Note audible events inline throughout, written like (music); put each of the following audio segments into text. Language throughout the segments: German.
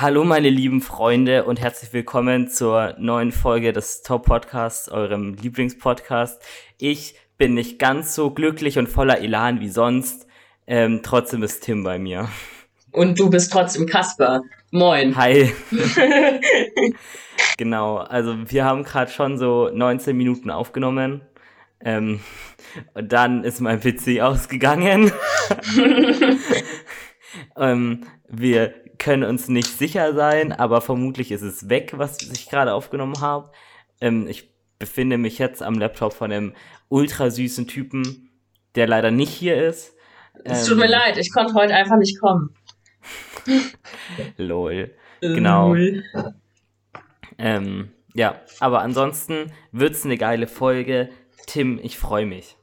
Hallo meine lieben Freunde und herzlich willkommen zur neuen Folge des Top Podcasts, eurem Lieblingspodcast. Ich bin nicht ganz so glücklich und voller Elan wie sonst. Ähm, trotzdem ist Tim bei mir. Und du bist trotzdem Kasper. Moin. Hi. (laughs) genau, also wir haben gerade schon so 19 Minuten aufgenommen. Ähm, und dann ist mein PC ausgegangen. (laughs) (laughs) ähm, wir können uns nicht sicher sein, aber vermutlich ist es weg, was ich gerade aufgenommen habe. Ähm, ich befinde mich jetzt am Laptop von einem ultra süßen Typen, der leider nicht hier ist. Es tut mir ähm, leid, ich konnte heute einfach nicht kommen. (laughs) Lol. Genau. Ähm, ja, aber ansonsten wird's eine geile Folge. Tim, ich freue mich.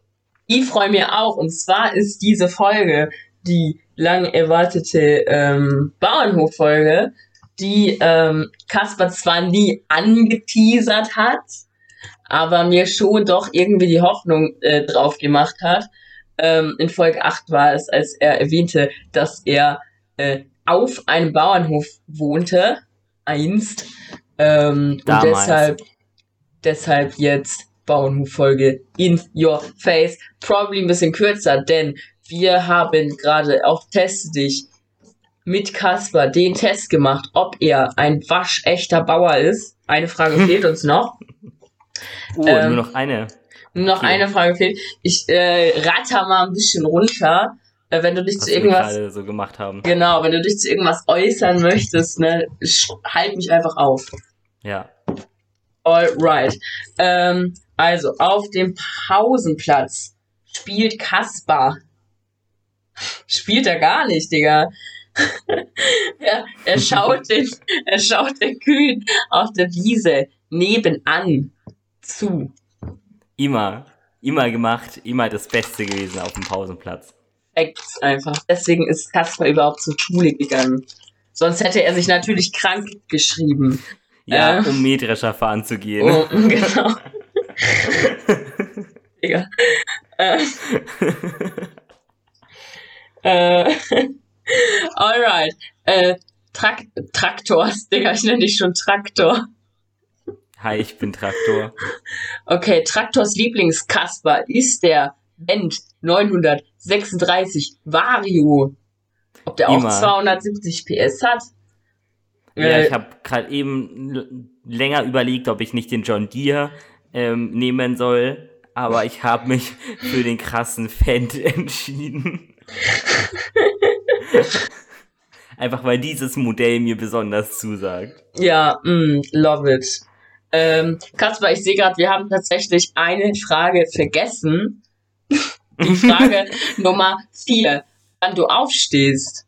Ich freue mich auch. Und zwar ist diese Folge die lang erwartete ähm, Bauernhof-Folge, die ähm, Kasper zwar nie angeteasert hat, aber mir schon doch irgendwie die Hoffnung äh, drauf gemacht hat. Ähm, in Folge 8 war es, als er erwähnte, dass er äh, auf einem Bauernhof wohnte, einst. Ähm, und deshalb, deshalb jetzt Bauernhof-Folge in your face. Probably ein bisschen kürzer, denn wir haben gerade auch Test dich mit Kasper den Test gemacht, ob er ein waschechter Bauer ist. Eine Frage (laughs) fehlt uns noch. Oh, ähm, nur noch eine. Nur noch okay. eine Frage fehlt. Ich äh, ratter mal ein bisschen runter. Äh, wenn du dich Was zu irgendwas so gemacht haben. Genau, wenn du dich zu irgendwas äußern möchtest, ne, halt mich einfach auf. Ja. Alright. Ähm, also auf dem Pausenplatz spielt Kaspar spielt er gar nicht, Digga. (laughs) er, er, schaut den, er schaut den Kühen auf der Wiese nebenan zu. Immer, immer gemacht, immer das Beste gewesen auf dem Pausenplatz. Ex einfach. Deswegen ist Kasper überhaupt zur Schule gegangen. Sonst hätte er sich natürlich krank geschrieben. Ja, äh, um Mähdrescher fahren zu gehen. Oh, (laughs) genau. (laughs) Digga. Äh. Äh, (laughs) alright. Äh, Trak Traktors, (laughs) Digga, ich nenne dich schon Traktor. Hi, ich bin Traktor. Okay, Traktors Lieblingskasper ist der Bend 936 Vario. Ob der Immer. auch 270 PS hat? Ja, äh, ich habe gerade eben länger überlegt, ob ich nicht den John Deere ähm, nehmen soll, aber ich habe mich (laughs) für den krassen Fendt entschieden. Einfach weil dieses Modell mir besonders zusagt. Ja, mm, love it. Ähm, Kaspar, ich sehe gerade, wir haben tatsächlich eine Frage vergessen. Die (laughs) Frage Nummer vier. Wann du aufstehst.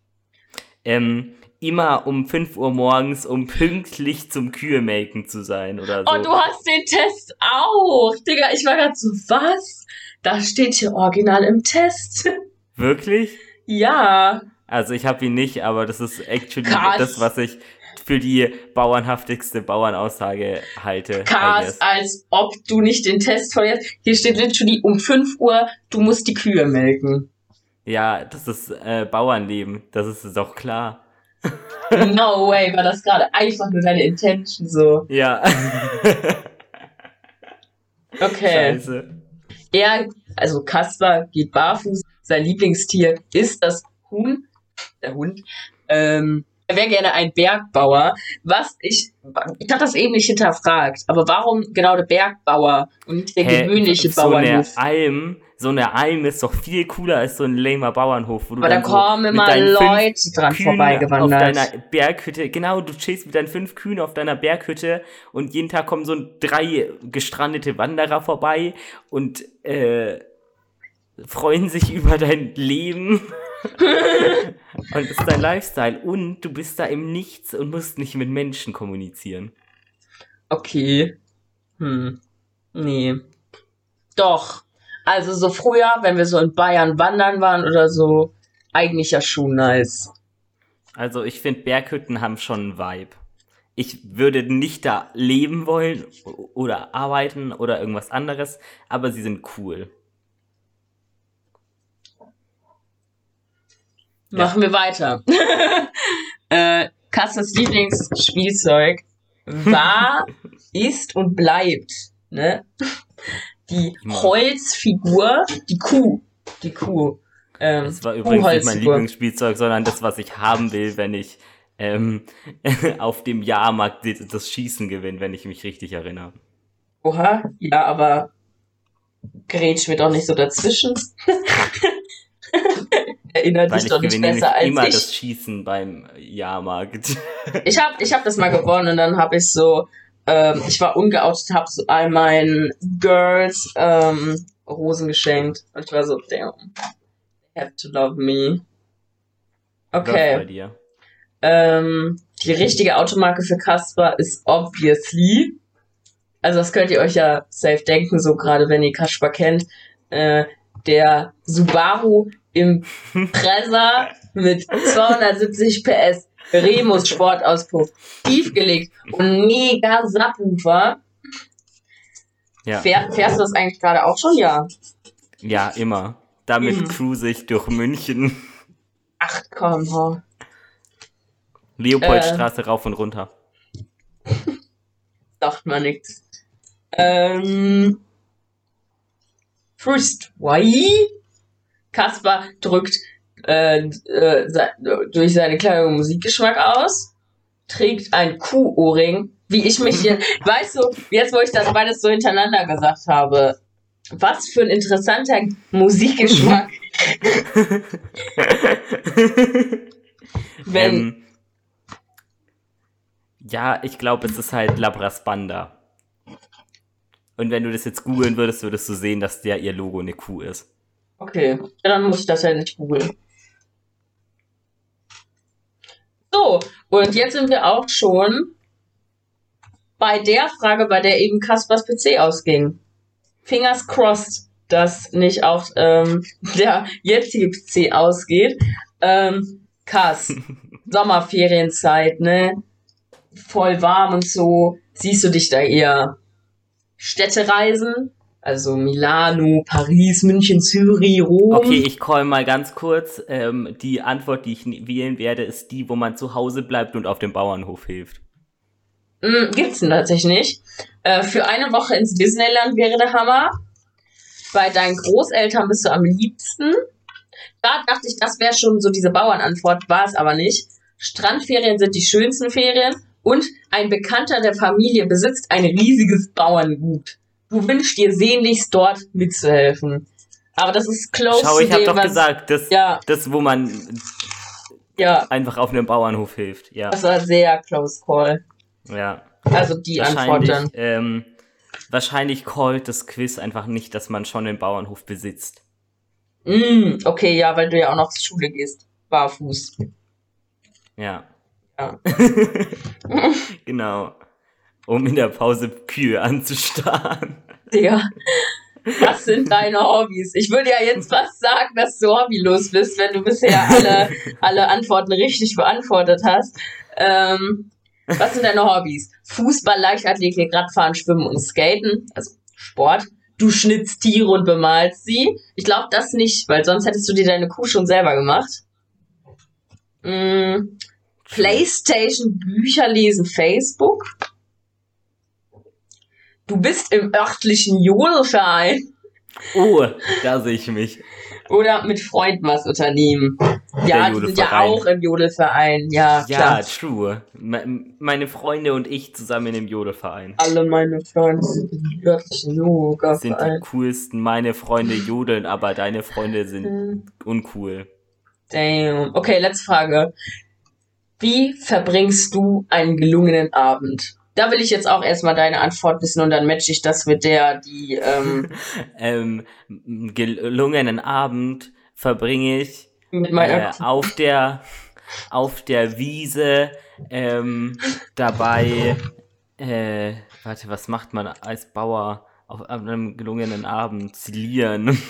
Ähm, immer um 5 Uhr morgens, um pünktlich zum Kühe-Melken zu sein oder so. Und du hast den Test auch. Digga, ich war gerade so, was? Das steht hier original im Test. Wirklich? Ja. Also ich habe ihn nicht, aber das ist actually Krass. das, was ich für die bauernhaftigste Bauernaussage halte. Krass, als ob du nicht den Test verlierst. Hier steht literally um 5 Uhr, du musst die Kühe melken. Ja, das ist äh, Bauernleben, das ist doch klar. (laughs) No way, war das gerade einfach nur deine Intention so. Ja. okay. Scheiße. Er, also Kasper geht barfuß sein Lieblingstier ist das Huhn, der Hund. Ähm, er wäre gerne ein Bergbauer. Was ich, ich habe das eben nicht hinterfragt, aber warum genau der Bergbauer und nicht der Hä, gewöhnliche so Bauernhof? Eine Alm, so eine Alm ist doch viel cooler als so ein lamer Bauernhof. Wo du aber da kommen so immer Leute dran Kühen vorbeigewandert. Auf deiner Berghütte, genau, du chillst mit deinen fünf Kühen auf deiner Berghütte und jeden Tag kommen so drei gestrandete Wanderer vorbei und äh, freuen sich über dein Leben. (laughs) und ist dein Lifestyle. Und du bist da im Nichts und musst nicht mit Menschen kommunizieren. Okay. Hm. Nee. Doch. Also so früher, wenn wir so in Bayern wandern waren oder so, eigentlich ja schon nice. Also ich finde, Berghütten haben schon einen Vibe. Ich würde nicht da leben wollen oder arbeiten oder irgendwas anderes, aber sie sind cool. Machen wir weiter. (laughs) äh, Lieblingsspielzeug war, (laughs) ist und bleibt, ne? Die Holzfigur, die Kuh. Die Kuh. Ähm, das war übrigens nicht mein Lieblingsspielzeug, sondern das, was ich haben will, wenn ich ähm, (laughs) auf dem Jahrmarkt das Schießen gewinne, wenn ich mich richtig erinnere. Oha, ja, aber grätsch mir doch nicht so dazwischen. Erinnert dich doch nicht besser als immer ich. das Schießen beim Jahrmarkt. ich habe ich hab das mal gewonnen und dann habe ich so, ähm, ich war ungeoutet, habe so all meinen Girls ähm, Rosen geschenkt und ich war so, damn, they have to love me. Okay. Ähm, die richtige Automarke für Casper ist obviously also das könnt ihr euch ja safe denken, so gerade wenn ihr Kaspar kennt, äh, der Subaru im Impreza mit 270 PS Remus Sportauspuff tiefgelegt und mega Subwoofer. Ja. Fähr, fährst du das eigentlich gerade auch schon? Ja. Ja, immer. Damit mhm. cruise ich durch München. Ach komm, ho. Leopoldstraße äh, rauf und runter. (laughs) Sagt man nichts. Ähm, First Why? Kaspar drückt äh, äh, durch seine Kleidung Musikgeschmack aus, trägt ein Kuh-Ohrring, wie ich mich hier, (laughs) weißt du, jetzt wo ich das beides so hintereinander gesagt habe, was für ein interessanter Musikgeschmack. (laughs) Wenn. Ähm, ja, ich glaube, es ist halt Labras Banda. Und wenn du das jetzt googeln würdest, würdest du sehen, dass der ihr Logo eine Kuh ist. Okay, dann muss ich das ja nicht googeln. So, und jetzt sind wir auch schon bei der Frage, bei der eben Kaspers PC ausging. Fingers crossed, dass nicht auch ähm, (laughs) der jetzige PC ausgeht. Ähm, Kas, (laughs) Sommerferienzeit, ne? Voll warm und so. Siehst du dich da eher Städtereisen, also Milano, Paris, München, Zürich, Rom. Okay, ich call mal ganz kurz. Ähm, die Antwort, die ich wählen werde, ist die, wo man zu Hause bleibt und auf dem Bauernhof hilft. Mm, gibt's denn tatsächlich nicht. Äh, für eine Woche ins Disneyland wäre der Hammer. Bei deinen Großeltern bist du am liebsten. Da dachte ich, das wäre schon so diese Bauernantwort, war es aber nicht. Strandferien sind die schönsten Ferien und ein Bekannter der Familie besitzt ein riesiges Bauerngut. Du wünschst dir sehnlichst dort mitzuhelfen. Aber das ist close Schau, ich hab doch gesagt, das, ja. das, wo man ja. einfach auf einem Bauernhof hilft. Ja. Das war sehr close call. Ja. Also die Antwort dann. Ähm, wahrscheinlich callt das Quiz einfach nicht, dass man schon einen Bauernhof besitzt. Mm, okay, ja, weil du ja auch noch zur Schule gehst. Barfuß. Ja. Ja. (laughs) genau. Um in der Pause Kühe anzustarren. Digga. Was sind deine Hobbys? Ich würde ja jetzt fast sagen, dass du hobbylos bist, wenn du bisher alle, (laughs) alle Antworten richtig beantwortet hast. Ähm, was sind deine Hobbys? Fußball, Leichtathletik, Radfahren, Schwimmen und Skaten. Also Sport. Du schnitzt Tiere und bemalst sie. Ich glaube das nicht, weil sonst hättest du dir deine Kuh schon selber gemacht. Mm, PlayStation, Bücher lesen, Facebook. Du bist im örtlichen Jodelverein. Oh, da sehe ich mich. Oder mit Freunden was unternehmen. Ja, die sind ja auch im Jodelverein. Ja, klar. Ja, true. meine Freunde und ich zusammen im Jodelverein. Alle meine Freunde sind im örtlichen Yoga-Verein. Sind die coolsten. Meine Freunde jodeln, aber deine Freunde sind hm. uncool. Damn. Okay, letzte Frage. Wie verbringst du einen gelungenen Abend? Da will ich jetzt auch erstmal deine Antwort wissen und dann matche ich das mit der, die. Ähm, (laughs) ähm, gelungenen Abend verbringe ich mit meiner äh, auf der auf der Wiese ähm, dabei. Äh, warte, was macht man als Bauer auf einem gelungenen Abend? Zilieren. (laughs)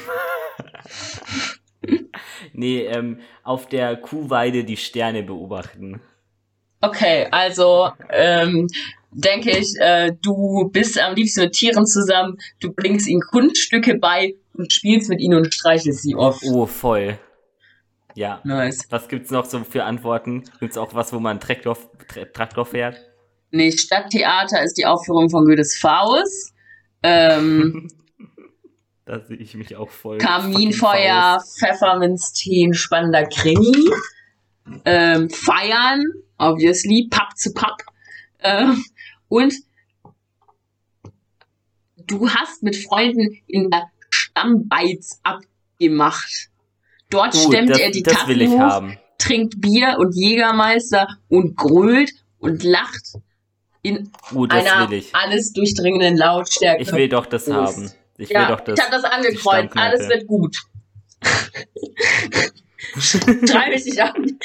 nee, ähm, auf der Kuhweide die Sterne beobachten. Okay, also ähm, denke ich, äh, du bist am liebsten mit Tieren zusammen, du bringst ihnen Kunststücke bei und spielst mit ihnen und streichelst sie oft. Oh, voll. Ja. Nice. Was gibt's noch so für Antworten? Gibt's auch was, wo man Traktor, Tra- Traktor fährt? Nee, Stadttheater ist die Aufführung von Goethes Faust. Ähm, (laughs) Da sehe ich mich auch voll. Kaminfeuer, Pfefferminztee, spannender Krimi. Ähm, feiern, obviously, Papp zu Papp. Ähm, und du hast mit Freunden in der Stammbeiz abgemacht. Dort Gut, stemmt das, er die das will ich Tassen hoch, haben. trinkt Bier und Jägermeister und grölt und lacht in Gut, einer alles durchdringenden Lautstärke. Ich will doch das Prost. haben. Ich ja, will doch das. ich habe das angekreuzt. Alles wird gut. (laughs) Treibe ich dich an.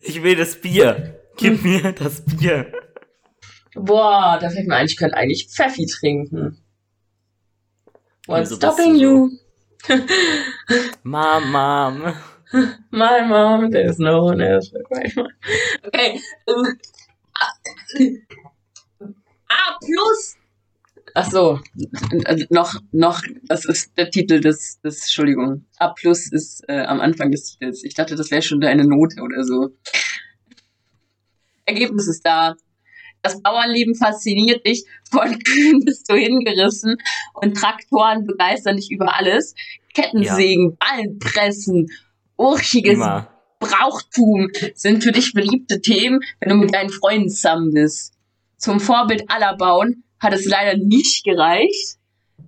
Ich will das Bier. Gib mir das Bier. Boah, da fällt mir ein, ich könnte eigentlich Pfeffi trinken. What's stopping you? Mom, Mom. My mom, there's no one else. but my mom. Okay. ähm, A- A plus. Ach so, äh, noch, noch, das ist der Titel des, des Entschuldigung. A plus ist äh, am Anfang des Titels. Ich dachte, das wäre schon eine Note oder so. Ergebnis ist da. Das Bauernleben fasziniert dich, von Kühen (laughs) bist du hingerissen und Traktoren begeistern dich über alles. Kettensägen, Ballenpressen, urchiges Immer. Brauchtum sind für dich beliebte Themen, wenn du mit deinen Freunden zusammen bist. Zum Vorbild aller Bauen hat es leider nicht gereicht.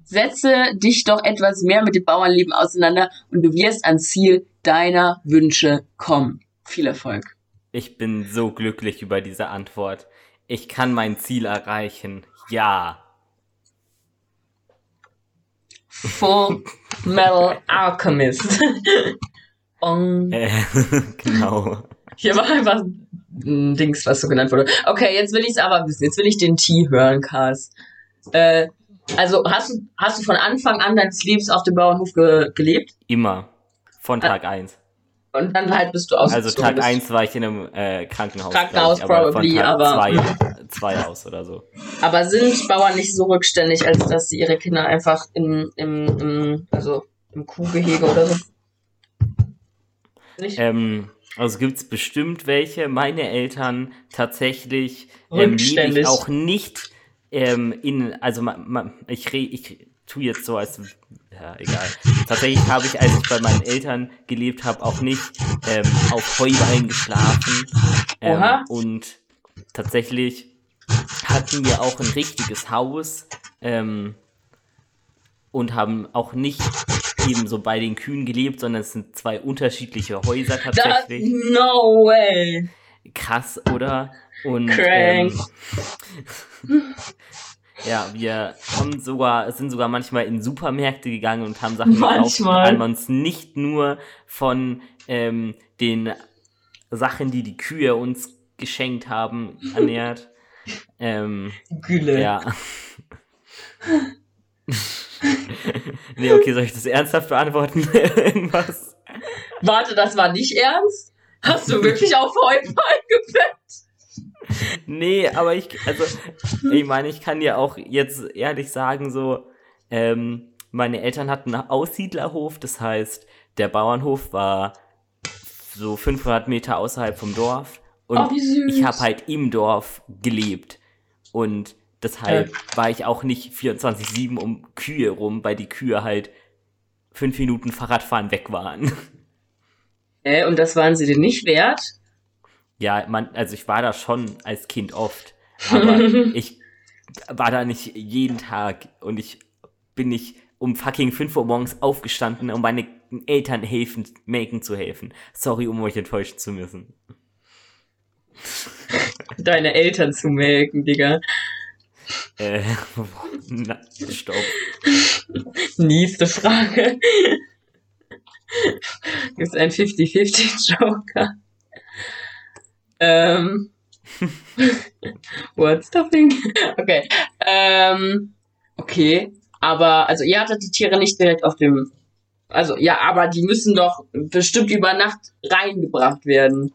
Setze dich doch etwas mehr mit dem Bauernleben auseinander und du wirst ans Ziel deiner Wünsche kommen. Viel Erfolg. Ich bin so glücklich über diese Antwort. Ich kann mein Ziel erreichen. Ja. Full Metal Alchemist. (laughs) Bong. Äh, (laughs) genau. Hier war einfach ein Dings, was so genannt wurde. Okay, jetzt will ich es aber wissen. Jetzt will ich den T hören, Kars. Äh, also hast du, hast du von Anfang an deines Lebens auf dem Bauernhof ge gelebt? Immer. Von Tag 1. Und dann halt bist du ausgezogen. Also Tag bist. 1 war ich in einem äh, Krankenhaus. Krankenhaus ich, aber probably, von Tag aber- 2 zwei aus oder so. Aber sind Bauern nicht so rückständig, als dass sie ihre Kinder einfach in, im, im, also im Kuhgehege oder so? Ähm, also gibt es bestimmt welche. Meine Eltern tatsächlich ähm, Rückständig. ich auch nicht ähm, in, also ma, ma, ich, ich tue jetzt so als, ja, egal. Tatsächlich habe ich, als ich bei meinen Eltern gelebt habe, auch nicht ähm, auf Heuballen geschlafen. Ähm, Oha. und tatsächlich hatten wir auch ein richtiges Haus ähm, und haben auch nicht eben so bei den Kühen gelebt, sondern es sind zwei unterschiedliche Häuser tatsächlich. no way. Krass, oder? Und Crank. ähm, (laughs) ja, wir haben sogar, sind sogar manchmal in Supermärkte gegangen und haben Sachen gekauft, weil man uns nicht nur von ähm, den Sachen, die die Kühe uns geschenkt haben, (laughs) ernährt. ähm, Gülle. ja. (laughs) (laughs) nee, okay, soll ich das ernsthaft beantworten? (laughs) Irgendwas? Warte, das war nicht ernst? Hast du wirklich auf Heuballen gepackt? Nee, aber ich, also, ich meine, ich kann dir auch jetzt ehrlich sagen, so, ähm, meine Eltern hatten einen Aussiedlerhof, das heißt, der Bauernhof war so 500 Meter außerhalb vom Dorf und Oh, wie süß. ich habe halt im Dorf gelebt und deshalb war ich auch nicht 24-7 um Kühe rum, weil die Kühe halt fünf Minuten Fahrradfahren weg waren. (laughs) Äh, und das waren sie dir nicht wert? Ja, man, also ich war da schon als Kind oft, aber (laughs) ich war da nicht jeden Tag und ich bin nicht um fucking 5 Uhr morgens aufgestanden, um meinen Eltern helfen, melken zu helfen. Sorry, um euch enttäuschen zu müssen. Deine Eltern zu melken, Digga. Äh, (laughs) na, stopp. Nächste Frage. Gibt einen 50-50 Joker? Ähm. (laughs) What's stopping? Okay. Ähm. Okay. Aber, also ihr hattet die Tiere nicht direkt auf dem. Also, ja, aber die müssen doch bestimmt über Nacht reingebracht werden.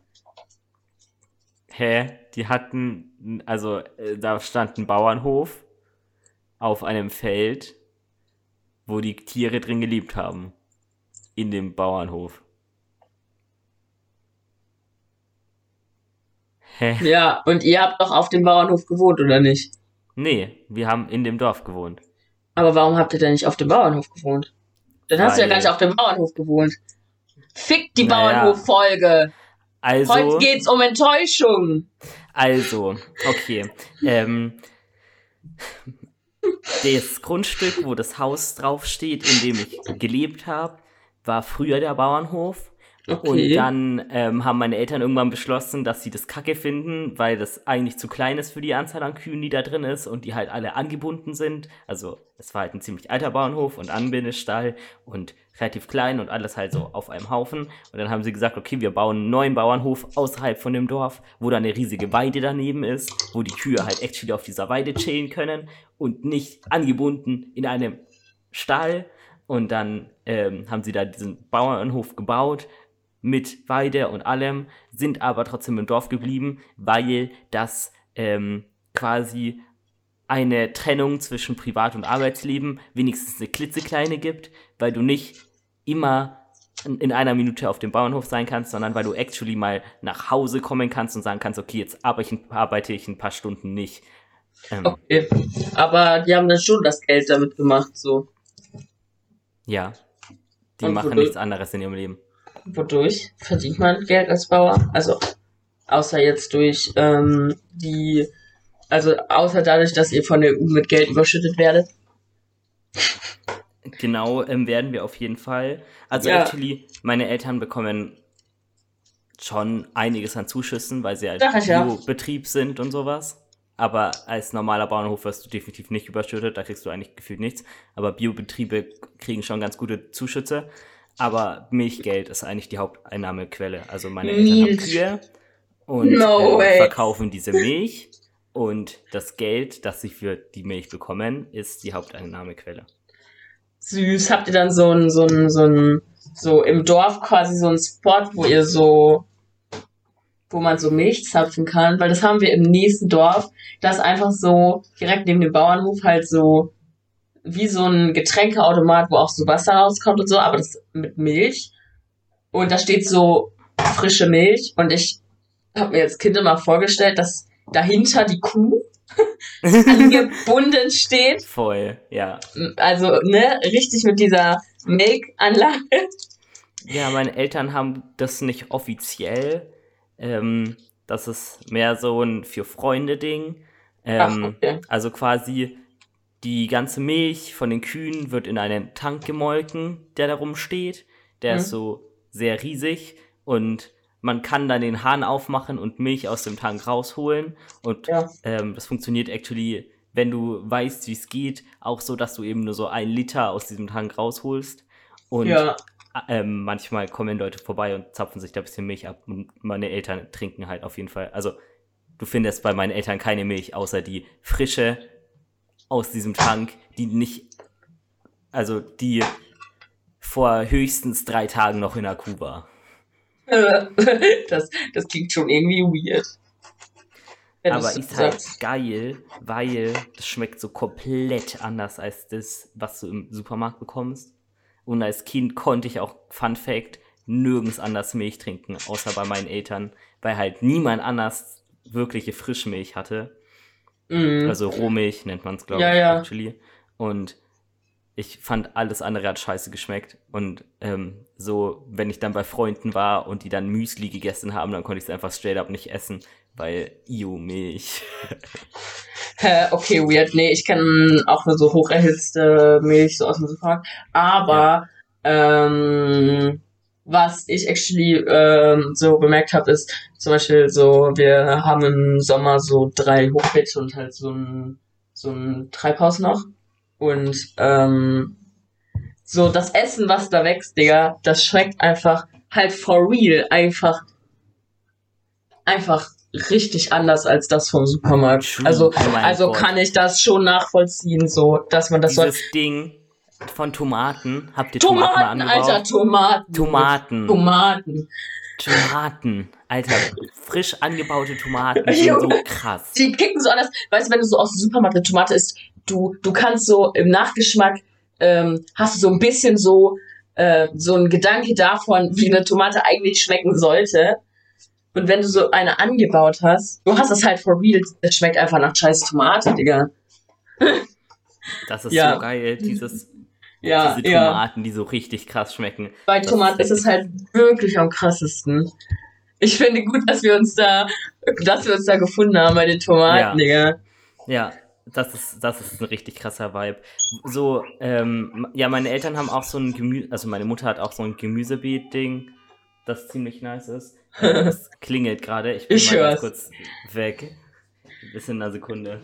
Hä? Die hatten, also äh, da stand ein Bauernhof auf einem Feld, wo die Tiere drin geliebt haben. In dem Bauernhof. Hä? Ja, und ihr habt doch auf dem Bauernhof gewohnt, oder nicht? Nee, wir haben in dem Dorf gewohnt. Aber warum habt ihr denn nicht auf dem Bauernhof gewohnt? Dann hast du ja gar nicht auf dem Bauernhof gewohnt. Fick die naja. Bauernhof-Folge! Heute Also, geht's um Enttäuschung. also, okay. Ähm, das Grundstück, wo das Haus draufsteht, in dem ich gelebt habe, war früher der Bauernhof. Okay. Und dann ähm, haben meine Eltern irgendwann beschlossen, dass sie das kacke finden, weil das eigentlich zu klein ist für die Anzahl an Kühen, die da drin ist und die halt alle angebunden sind. Also es war halt ein ziemlich alter Bauernhof und Anbindestall und relativ klein und alles halt so auf einem Haufen. Und dann haben sie gesagt, okay, wir bauen einen neuen Bauernhof außerhalb von dem Dorf, wo dann eine riesige Weide daneben ist, wo die Kühe halt actually auf dieser Weide chillen können und nicht angebunden in einem Stall. Und dann ähm, haben sie da diesen Bauernhof gebaut mit Weide und allem, sind aber trotzdem im Dorf geblieben, weil das ähm, quasi eine Trennung zwischen Privat- und Arbeitsleben wenigstens eine klitzekleine gibt, weil du nicht immer in in einer Minute auf dem Bauernhof sein kannst, sondern weil du actually mal nach Hause kommen kannst und sagen kannst, okay, jetzt arbeite ich, ein paar Stunden nicht. Ähm, Okay. Aber die haben dann schon das Geld damit gemacht, so. Ja. Die Und machen nichts anderes in ihrem Leben. Wodurch verdient man Geld als Bauer? Also, außer jetzt durch ähm, die, also außer dadurch, dass ihr von der EU mit Geld überschüttet werdet. Genau, ähm, werden wir auf jeden Fall. Also Ja. actually, meine Eltern bekommen schon einiges an Zuschüssen, weil sie halt ich ja. Bio-Betrieb sind und sowas. Aber als normaler Bauernhof wirst du definitiv nicht überschüttet, da kriegst du eigentlich gefühlt nichts. Aber Biobetriebe kriegen schon ganz gute Zuschüsse. Aber Milchgeld ist eigentlich die Haupteinnahmequelle. Also meine Eltern haben. Kühe und No äh, verkaufen diese Milch. Und das Geld, das sie für die Milch bekommen, ist die Haupteinnahmequelle. Süß. Habt ihr dann so ein, so ein, so ein, so im Dorf quasi so ein Spot, wo ihr so, wo man so Milch zapfen kann? Weil das haben wir im nächsten Dorf. Das einfach so direkt neben dem Bauernhof halt so wie so ein Getränkeautomat, wo auch so Wasser rauskommt und so, aber das mit Milch. Und da steht so frische Milch. Und ich habe mir als Kind immer vorgestellt, dass dahinter die Kuh angebunden (laughs) steht. Voll, ja. Also, ne, richtig mit dieser Make-Anlage. Ja, meine Eltern haben das nicht offiziell. Ähm, das ist mehr so ein für Freunde-Ding. Ähm, okay. Also quasi die ganze Milch von den Kühen wird in einen Tank gemolken, der da rumsteht. Der Mhm. ist so sehr riesig und man kann dann den Hahn aufmachen und Milch aus dem Tank rausholen. Und Ja. ähm, das funktioniert actually, wenn du weißt, wie es geht, auch so, dass du eben nur so ein Liter aus diesem Tank rausholst. Und Ja. ähm, manchmal kommen Leute vorbei und zapfen sich da ein bisschen Milch ab und meine Eltern trinken halt auf jeden Fall. Also du findest bei meinen Eltern keine Milch, außer die frische aus diesem Tank, die nicht, also die vor höchstens drei Tagen noch in der Kuh war. Das, das klingt schon irgendwie weird. Wenn Aber so ist halt sagst. geil, weil das schmeckt so komplett anders als das, was du im Supermarkt bekommst. Und als Kind konnte ich auch, Fun Fact, nirgends anders Milch trinken, außer bei meinen Eltern, weil halt niemand anders wirkliche Frischmilch hatte. Mhm. Also Rohmilch nennt man es, glaube Ja, ich, ja. actually. Und ich fand alles andere hat scheiße geschmeckt. Und ähm, so, wenn ich dann bei Freunden war und die dann Müsli gegessen haben, dann konnte ich es einfach straight up nicht essen, weil Io-Milch. (laughs) Hä, okay, weird. Nee, ich kenne auch nur so hocherhitzte Milch so aus dem Supermarkt. Aber ähm, was ich actually ähm, so bemerkt habe, ist zum Beispiel so, wir haben im Sommer so drei Hochbeete und halt so ein, so ein Treibhaus noch. Und ähm, so das Essen, was da wächst, Digga, das schmeckt einfach halt for real einfach einfach richtig anders als das vom Supermarkt. Also, oh also Gott. kann ich das schon nachvollziehen, so, dass man das so. Dieses Ding von Tomaten, habt ihr Tomaten, Tomaten? Alter, Tomaten. Tomaten. Tomaten. Tomaten. Alter, frisch angebaute Tomaten sind so krass. Die kicken so anders. Weißt du, wenn du so aus dem Supermarkt eine Tomate isst, du, du kannst so im Nachgeschmack, ähm, hast du so ein bisschen so, äh, so ein Gedanke davon, wie eine Tomate eigentlich schmecken sollte. Und wenn du so eine angebaut hast, du hast es halt for real, es schmeckt einfach nach scheiß Tomate, Digga. Das ist Ja. so geil, dieses, Ja, diese ja. Tomaten, die so richtig krass schmecken. Bei Tomaten ist es halt wirklich am krassesten. Ich finde gut, dass wir uns da, dass wir uns da gefunden haben bei den Tomaten, Digga. Ja, das ist, das ist ein richtig krasser Vibe. So, ähm, ja, meine Eltern haben auch so ein Gemüse, also meine Mutter hat auch so ein Gemüsebeet-Ding, das ziemlich nice ist. Äh, (laughs) Das klingelt gerade. Ich bin Ich mal kurz weg. Bis in einer Sekunde.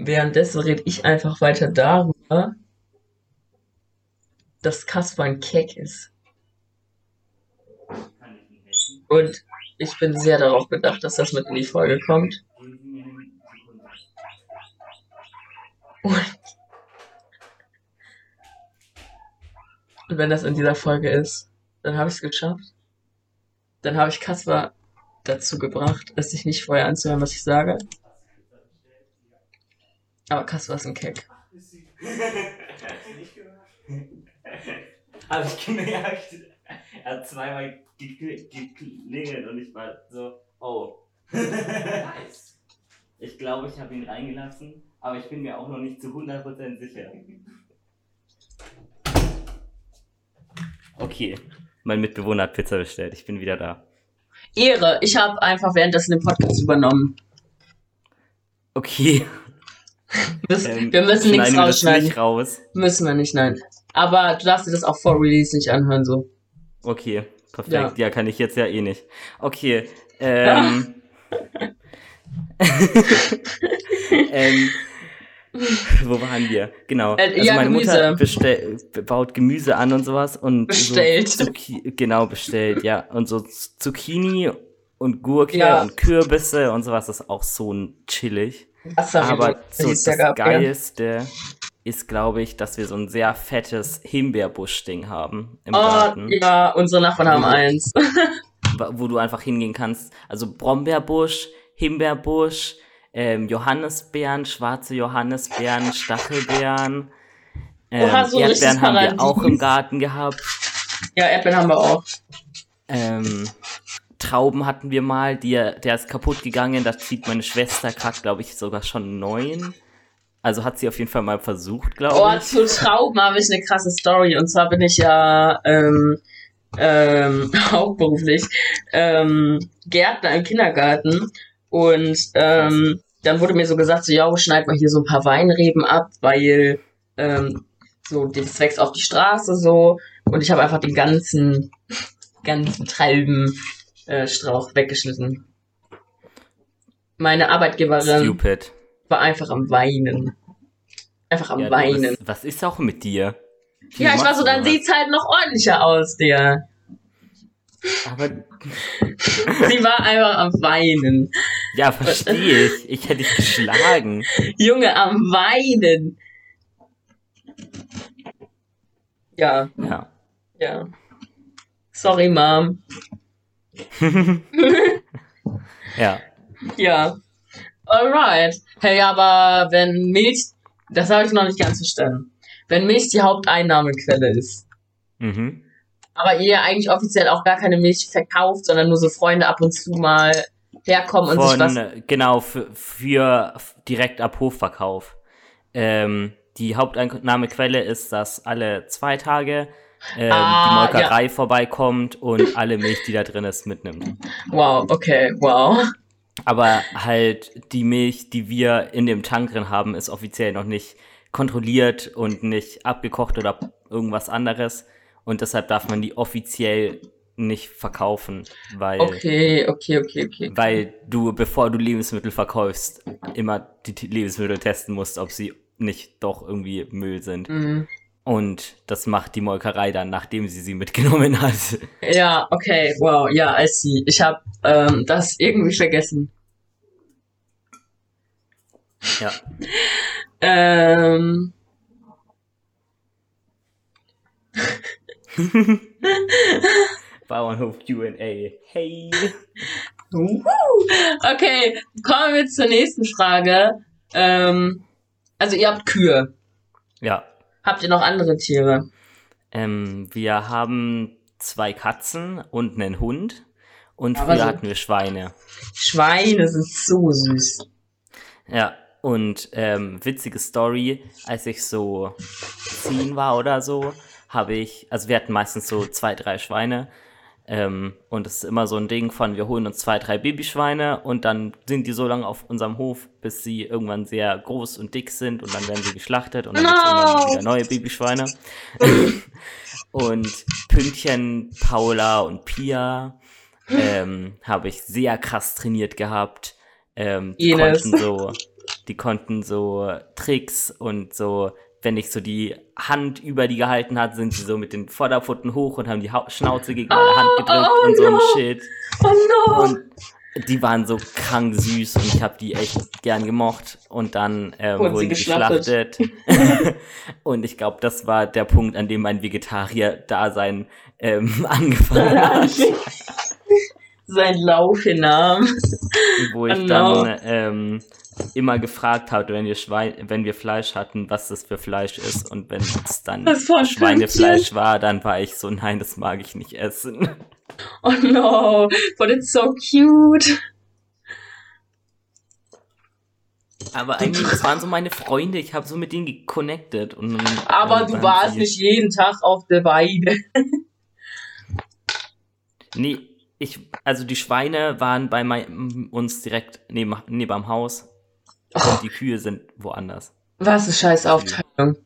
Währenddessen rede ich einfach weiter darüber, dass Kaspar ein Keck ist. Und ich bin sehr darauf bedacht, dass das mit in die Folge kommt. Und, wenn das in dieser Folge ist, dann habe ich es geschafft. Dann habe ich Kaspar dazu gebracht, es sich nicht vorher anzuhören, was ich sage. Aber Kaspar ist ein Keck. (laughs) Habe ich gemerkt. Er hat zweimal gekl- geklingelt und ich war so, oh. nice. (laughs) Ich glaube, ich habe ihn reingelassen, aber ich bin mir auch noch nicht zu 100% sicher. Okay, mein Mitbewohner hat Pizza bestellt. Ich bin wieder da. Ehre, ich habe einfach währenddessen den Podcast übernommen. Okay. Das, ähm, wir müssen nichts rausschneiden. nicht raus. Müssen wir nicht, nein. Aber du darfst dir das auch vor Release nicht anhören, so. Okay, perfekt. Ja. Ja, kann ich jetzt ja eh nicht. Okay, (laughs) ähm. (laughs) ähm wo waren wir? Genau. Äh, Also ja, meine Gemüse. Mutter baut Gemüse an und sowas und Bestellt. So genau bestellt, ja und so Zucchini und Gurke Ja. und Kürbisse und sowas ist auch so chillig. Aber so das Jahr gehabt, ja. geilste ist, glaube ich, dass wir so ein sehr fettes Himbeerbusch-Ding haben im Oh, Garten ja, unsere Nachbarn haben eins. (laughs) wo du einfach hingehen kannst. Also Brombeerbusch, Himbeerbusch, ähm, Johannisbeeren, schwarze Johannisbeeren, (laughs) Stachelbeeren. Ähm, Oha, so Erdbeeren haben wir auch im Garten gehabt. Ja, Erdbeeren haben wir auch. Ähm, Trauben hatten wir mal, die, der ist kaputt gegangen. Da zieht meine Schwester gerade, glaube ich, sogar schon neun. Also hat sie auf jeden Fall mal versucht, glaube Oh, ich. zu Trauben habe ich eine krasse Story. Und zwar bin ich ja ähm, ähm, (laughs) hauptberuflich ähm, Gärtner im Kindergarten. Und ähm, dann wurde mir so gesagt, so, ja, schneid mal hier so ein paar Weinreben ab, weil ähm, so, das wächst auf die Straße so. Und ich habe einfach den ganzen, (laughs) ganzen äh, Strauch weggeschnitten. Meine Arbeitgeberin Stupid. war einfach am Weinen. Einfach am Ja, Weinen. was, was ist auch mit dir? Wie Ja, ich war so, dann sieht's halt noch ordentlicher aus, Digga. Aber (laughs) Sie war einfach am Weinen. Ja, verstehe ich. Ich hätte dich geschlagen. Junge, am Weinen. Ja, Ja. ja. Sorry, Mom. (laughs) Ja. Ja. Alright. Hey, aber wenn Milch, das habe ich noch nicht ganz verstanden. Wenn Milch die Haupteinnahmequelle ist, Mhm. aber ihr eigentlich offiziell auch gar keine Milch verkauft, sondern nur so Freunde ab und zu mal herkommen und sich was Von, genau, für, für direkt ab Hofverkauf. Ähm, die Haupteinnahmequelle ist, dass alle zwei Tage ähm, Ah, die Molkerei vorbeikommt und alle Milch, die da drin ist, mitnimmt. Wow, okay, wow. Aber halt die Milch, die wir in dem Tank drin haben, ist offiziell noch nicht kontrolliert und nicht abgekocht oder irgendwas anderes. Und deshalb darf man die offiziell nicht verkaufen, weil, Okay, okay, okay, okay. weil du, bevor du Lebensmittel verkaufst, immer die Lebensmittel testen musst, ob sie nicht doch irgendwie Müll sind. Mhm. Und das macht die Molkerei dann, nachdem sie sie mitgenommen (laughs) hat. Ja, okay, wow, ja, I see. Ich habe ähm, das irgendwie vergessen. Ja. Ähm, (laughs) Bauernhof QA. Hey. Okay, kommen wir zur nächsten Frage. Ähm, also ihr habt Kühe. Ja. Habt ihr noch andere Tiere? Ähm, wir haben zwei Katzen und einen Hund. Und Aber früher so- hatten wir Schweine. Schweine sind so süß. Ja, und ähm, witzige Story, als ich so zehn war oder so, habe ich, also wir hatten meistens so zwei, drei Schweine. Ähm, und es ist immer so ein Ding von, wir holen uns zwei, drei Babyschweine und dann sind die so lange auf unserem Hof, bis sie irgendwann sehr groß und dick sind und dann werden sie geschlachtet und dann No. irgendwann wieder neue Babyschweine. (laughs) und Pünktchen, Paula und Pia ähm, habe ich sehr krass trainiert gehabt. Ähm, die konnten so, die konnten so Tricks und so, wenn ich so die Hand über die gehalten hat, sind sie so mit den Vorderpfoten hoch und haben die Hau- Schnauze gegen meine Hand gedrückt oh und so ein no. Shit. Oh no! Und die waren so krank süß und ich habe die echt gern gemocht. Und dann ähm, Wurden sie geschlachtet. geschlachtet. (laughs) und ich glaube, das war der Punkt, an dem mein Vegetarier-Dasein ähm, (laughs) angefangen (laughs) hat. Sein Lauf hinan. wo ich Oh no. dann ähm, immer gefragt habe, wenn wir, Schwein wenn wir Fleisch hatten, was das für Fleisch ist. Und wenn es dann Schweinefleisch war, dann war ich so, nein, das mag ich nicht essen. Oh no, but it's so cute. Aber eigentlich, das waren so meine Freunde, ich habe so mit denen geconnected. Und, Aber du warst sie- nicht jeden Tag auf der Weide. (laughs) Nee, ich, also die Schweine waren bei mein, uns direkt neben, neben am Haus. Und die Kühe sind woanders. Was eine scheiß Aufteilung.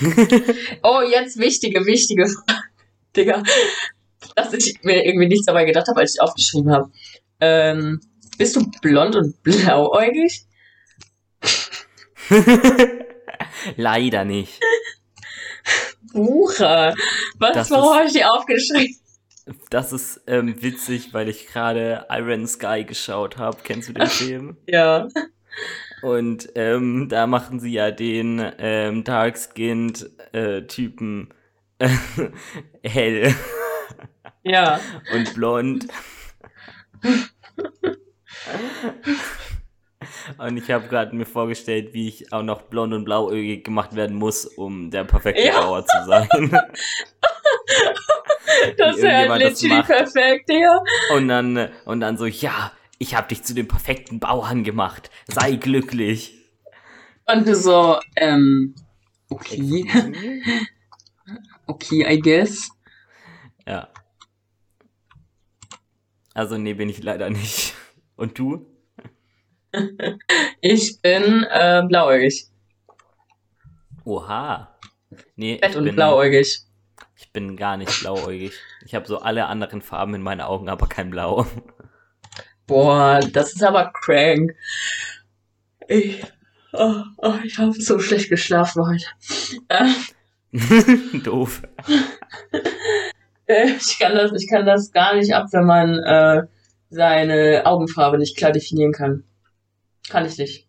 (laughs) oh, jetzt wichtige, wichtige Frage. Digga. Dass ich mir irgendwie nichts dabei gedacht habe, als ich aufgeschrieben habe. Ähm, bist du blond und blauäugig? (laughs) Leider nicht. Bucher. Was, Das warum habe ich die aufgeschrieben? Das ist ähm, witzig, weil ich gerade Iron Sky geschaut habe. Kennst du den Film? Ja. Und ähm, da machen sie ja den ähm, Dark-Skinned äh, Typen äh, (laughs) hell Ja. und blond. Und ich habe gerade mir vorgestellt, wie ich auch noch blond und blauäugig gemacht werden muss, um der perfekte Ja. Bauer zu sein. (laughs) (laughs) Das irgendjemand das literally perfekt, Digga. Und dann, äh, und dann so, ja, ich habe dich zu dem perfekten Bauern gemacht. Sei glücklich. Und du so, ähm, okay. (laughs) Okay, I guess. Ja. Also, nee, bin ich leider nicht. Und du? (laughs) Ich bin äh, blauäugig. Oha. Nee, Fett ich und bin, blauäugig. Ich bin gar nicht blauäugig. Ich habe so alle anderen Farben in meinen Augen, aber kein Blau. Boah, das ist aber crank. Ich, oh, oh, ich habe so schlecht geschlafen heute. Äh, (laughs) Doof. äh, ich, kann das, ich kann das gar nicht ab, wenn man äh, seine Augenfarbe nicht klar definieren kann. Kann ich nicht.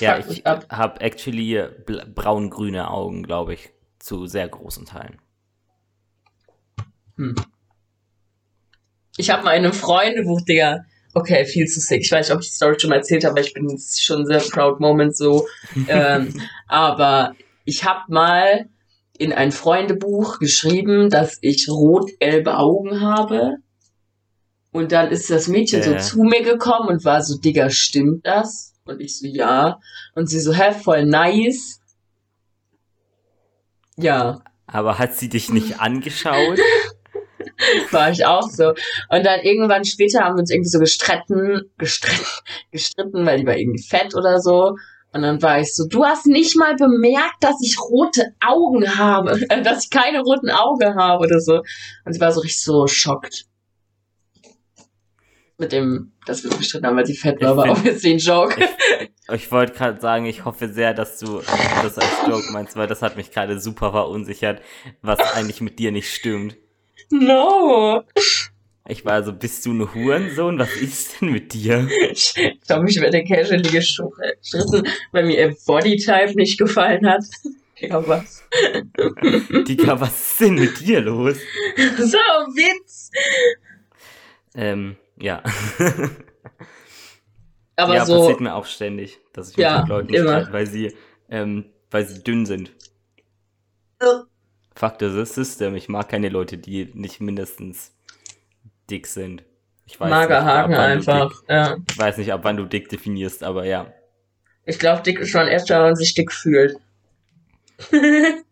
Ja, Fuck mich ich ab. habe actually braun-grüne Augen, glaube ich, zu sehr großen Teilen. Ich habe mal in einem Freundebuch, Digga. Okay, viel zu sick. Ich weiß nicht, ob ich die Story schon mal erzählt habe, aber ich bin jetzt schon sehr proud moment so. (laughs) ähm, aber ich habe mal in ein Freundebuch geschrieben, dass ich rot-gelbe Augen habe. Und dann ist das Mädchen so Äh. zu mir gekommen und war so, Digga, stimmt das? Und ich so, ja. Und sie so, hä, voll nice. Ja. Aber hat sie dich nicht angeschaut? (laughs) (laughs) war ich auch so. Und dann irgendwann später haben wir uns irgendwie so gestritten, gestritten, gestritten, weil die war irgendwie fett oder so. Und dann war ich so, du hast nicht mal bemerkt, dass ich rote Augen habe, äh, dass ich keine roten Augen habe oder so. Und sie war so richtig so schockt. Mit dem, dass wir uns gestritten haben, weil sie fett war, Ich war find- obviously ein Joke. Ich wollte gerade sagen, ich hoffe sehr, dass du das als Joke meinst, weil das hat mich gerade super verunsichert, was eigentlich mit dir nicht stimmt. No! Ich war so, bist du ein Hurensohn? Was ist denn mit dir? Ich glaube, ich werde casually gestritten, weil mir ihr Bodytype nicht gefallen hat. Ja, was? Digga, was ist denn mit dir los? So, Witz! Ähm, ja. Aber ja, so, passiert mir auch ständig, dass ich mich Ja, mit Leuten streite, weil sie, ähm, weil sie dünn sind. Fuck the system. Ich mag keine Leute, die nicht mindestens dick sind. Ich weiß Magerhaken nicht, du einfach. Dick, Ja. ich weiß nicht, ab wann du dick definierst, aber ja. Ich glaube, dick ist schon erst, wenn man sich dick fühlt. (laughs)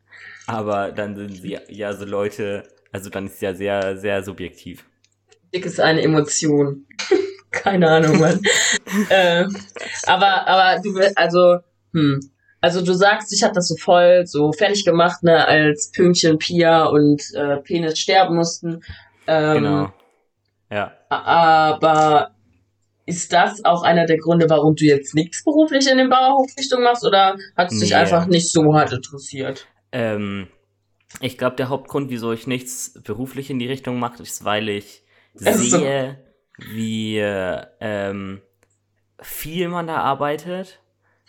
Aber dann sind sie ja so Leute, also dann ist ja sehr, sehr subjektiv. Dick ist eine Emotion. (laughs) Keine Ahnung, Mann. (laughs) äh, aber, aber du willst, also, hm. Also du sagst, ich hab das so voll so fertig gemacht, ne, als Pünktchen Pia und äh, Penis sterben mussten. Ähm, Genau. Ja. Aber ist das auch einer der Gründe, warum du jetzt nichts beruflich in den Bauerhofrichtung machst oder hat es dich Nee. einfach nicht so hart interessiert? Ähm, ich glaube, der Hauptgrund, wieso ich nichts beruflich in die Richtung mache, ist, weil ich Es ist so- sehe, wie äh, ähm, viel man da arbeitet.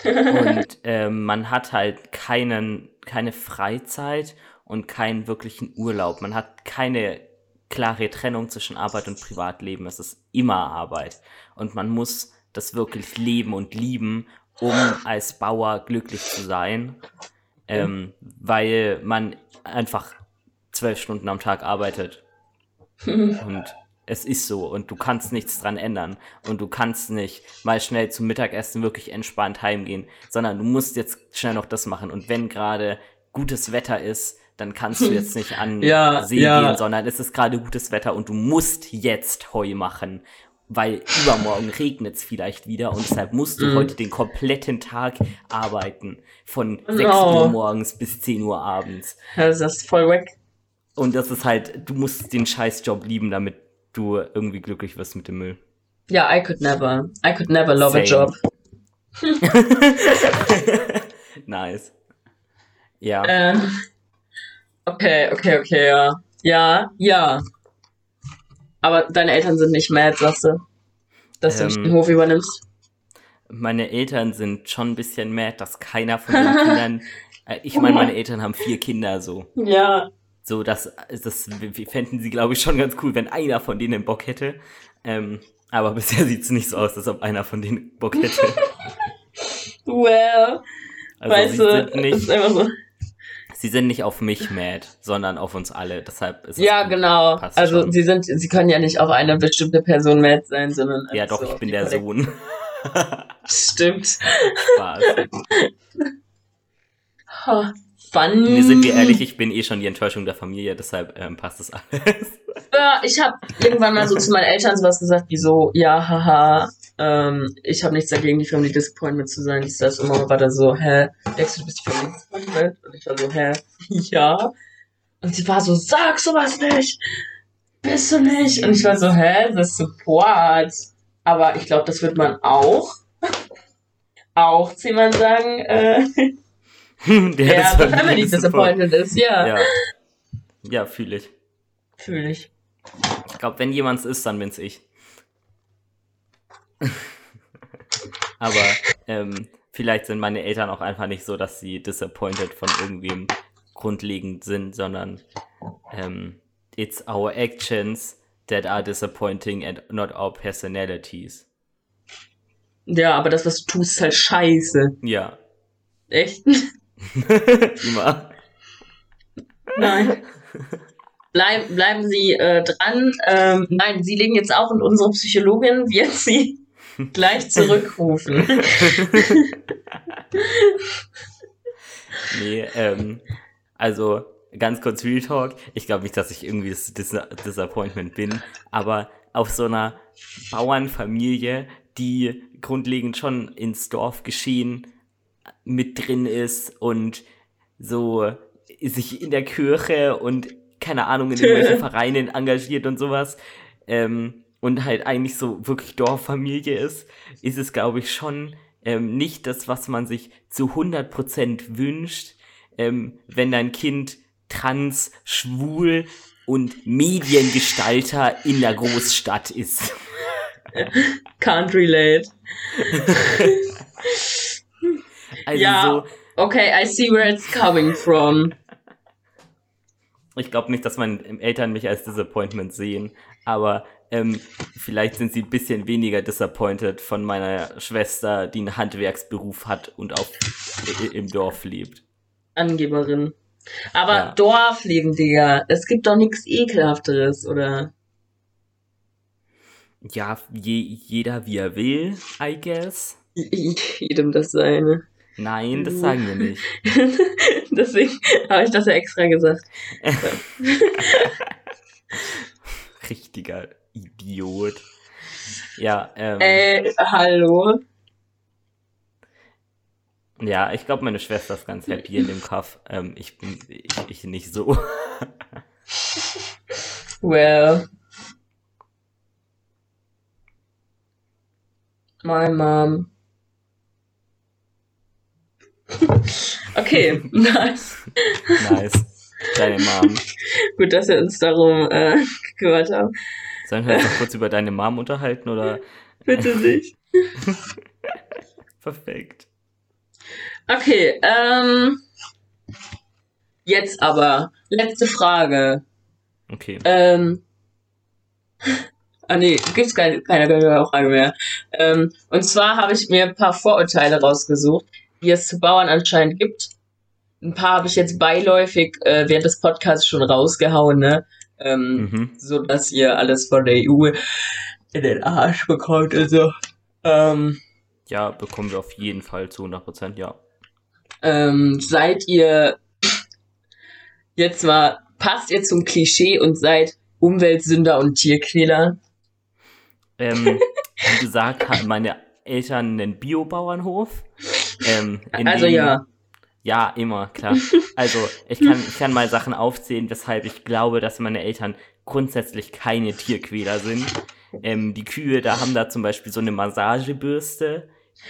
Und ähm, man hat halt keinen, keine Freizeit und keinen wirklichen Urlaub. Man hat keine klare Trennung zwischen Arbeit und Privatleben. Es ist immer Arbeit. Und man muss das wirklich leben und lieben, um als Bauer glücklich zu sein. Ähm, weil man einfach zwölf Stunden am Tag arbeitet. (laughs) Und es ist so und du kannst nichts dran ändern und du kannst nicht mal schnell zum Mittagessen wirklich entspannt heimgehen, sondern du musst jetzt schnell noch das machen und wenn gerade gutes Wetter ist, dann kannst du jetzt nicht an (laughs) Ja, See ja. gehen, sondern es ist gerade gutes Wetter und du musst jetzt Heu machen, weil übermorgen regnet es vielleicht wieder und deshalb musst du Mhm. heute den kompletten Tag arbeiten, von 6 Oh. Uhr morgens bis 10 Uhr abends. Das ist voll weg. Und das ist halt, du musst den Scheißjob lieben, damit du irgendwie glücklich wirst mit dem Müll. Ja, I could never. I could never love a Same. job. (laughs) nice. Ja. Äh, okay, okay, okay, ja. Ja, ja. Aber deine Eltern sind nicht mad, sagst du? Dass du nicht Ähm, den Hof übernimmst? Meine Eltern sind schon ein bisschen mad, dass keiner von den (laughs) Kindern. Äh, ich meine, meine (laughs) Eltern haben vier Kinder so. Ja. So, das, das fänden sie, glaube ich, schon ganz cool, wenn einer von denen Bock hätte. Ähm, aber bisher (laughs) sieht es nicht so aus, als ob einer von denen Bock hätte. (laughs) Well, Also weißt sie du, sind nicht, so. sie sind nicht auf mich mad, sondern auf uns alle. Deshalb ist Ja, genau. Also schon. sie sind, sie können ja nicht auf eine bestimmte Person mad sein, sondern Ja, doch, so ich bin der Sohn. (laughs) Stimmt. Spaß. Ha, Funny. Nee, sind wir ehrlich, ich bin eh schon die Enttäuschung der Familie, deshalb ähm, passt das alles. (laughs) Ja, ich habe irgendwann mal so zu meinen Eltern sowas gesagt, wie so, ja, haha, ähm, ich habe nichts dagegen, die Family Disappointment zu sein. Das. Und Mama war da so, hä, denkst du, du bist die Family Disappointment? Und ich war so, hä, (laughs) ja. Und sie war so, sag sowas nicht. Bist du nicht? Und ich war so, hä, das ist Support. Aber ich glaube, das wird man auch, (laughs) auch zu jemandem sagen, äh, (laughs) der so Familie Family Disappointed ist. Ja, Ja, ja fühle ich. fühle ich. Ich glaube, wenn jemand ist, dann bin's ich. (laughs) Aber ähm, vielleicht sind meine Eltern auch einfach nicht so, dass sie disappointed von irgendwem grundlegend sind, sondern ähm, it's our actions that are disappointing and not our personalities. Ja, aber das, was du tust, ist halt scheiße. Ja, Echt? (laughs) immer. Nein. Bleib, bleiben Sie äh, dran. Ähm, nein, Sie legen jetzt auf und unsere Psychologin wird Sie (laughs) gleich zurückrufen. Nee, ähm, also ganz kurz Real Talk. Ich glaube nicht, dass ich irgendwie das Dis Disappointment bin, aber auf so einer Bauernfamilie, die grundlegend schon ins Dorfgeschehen mit drin ist und so sich in der Kirche und keine Ahnung in irgendwelchen (laughs) Vereinen engagiert und sowas ähm, und halt eigentlich so wirklich Dorffamilie ist, ist es glaube ich schon ähm, nicht das, was man sich zu 100% wünscht, ähm, wenn dein Kind trans, schwul und Mediengestalter in der Großstadt ist. (laughs) Can't relate. (laughs) Also Ja. so, Okay, I see where it's coming from. ich glaube nicht, dass meine Eltern mich als Disappointment sehen, aber ähm, vielleicht sind sie ein bisschen weniger disappointed von meiner Schwester, die einen Handwerksberuf hat und auf, i- im Dorf lebt. Angeberin. Aber Ja. Dorfleben, Digga, es gibt doch nichts Ekelhafteres, oder? Ja, je, jeder wie er will, I guess. (laughs) Jedem das seine. Nein, das sagen wir nicht. (laughs) Deswegen habe ich das ja extra gesagt. (laughs) Richtiger Idiot. Ja, ähm, Äh, hallo? ja, ich glaube, meine Schwester ist ganz happy in dem Kaff. Ähm, ich bin, ich, ich nicht so. (laughs) Well. My mom. (laughs) Okay, nice. nice. Deine Mom. (laughs) Gut, dass wir uns darum äh, gekümmert haben. Sollen wir uns noch kurz über deine Mom unterhalten oder? (laughs) Bitte nicht. Perfekt. Okay, ähm. Jetzt aber. Letzte Frage. Okay. Ähm. Ah nee, gibt's keine, keine Frage mehr. Ähm, und zwar habe ich mir ein paar Vorurteile rausgesucht, die es zu Bauern anscheinend gibt. Ein paar habe ich jetzt beiläufig äh, während des Podcasts schon rausgehauen, ne? Ähm, Mhm. so dass ihr alles von der EU in den Arsch bekommt und so. Ähm, Ja, bekommen wir auf jeden Fall zu 100%, ja. ähm, seid ihr jetzt mal, passt ihr zum Klischee und seid Umweltsünder und Tierquäler? Ähm, wie gesagt, meine Eltern einen Biobauernhof. Ähm, Also dem- ja. Ja, immer, klar. (laughs) Also, ich kann, ich kann mal Sachen aufzählen, weshalb ich glaube, dass meine Eltern grundsätzlich keine Tierquäler sind. Ähm, die Kühe, da haben da zum Beispiel so eine Massagebürste,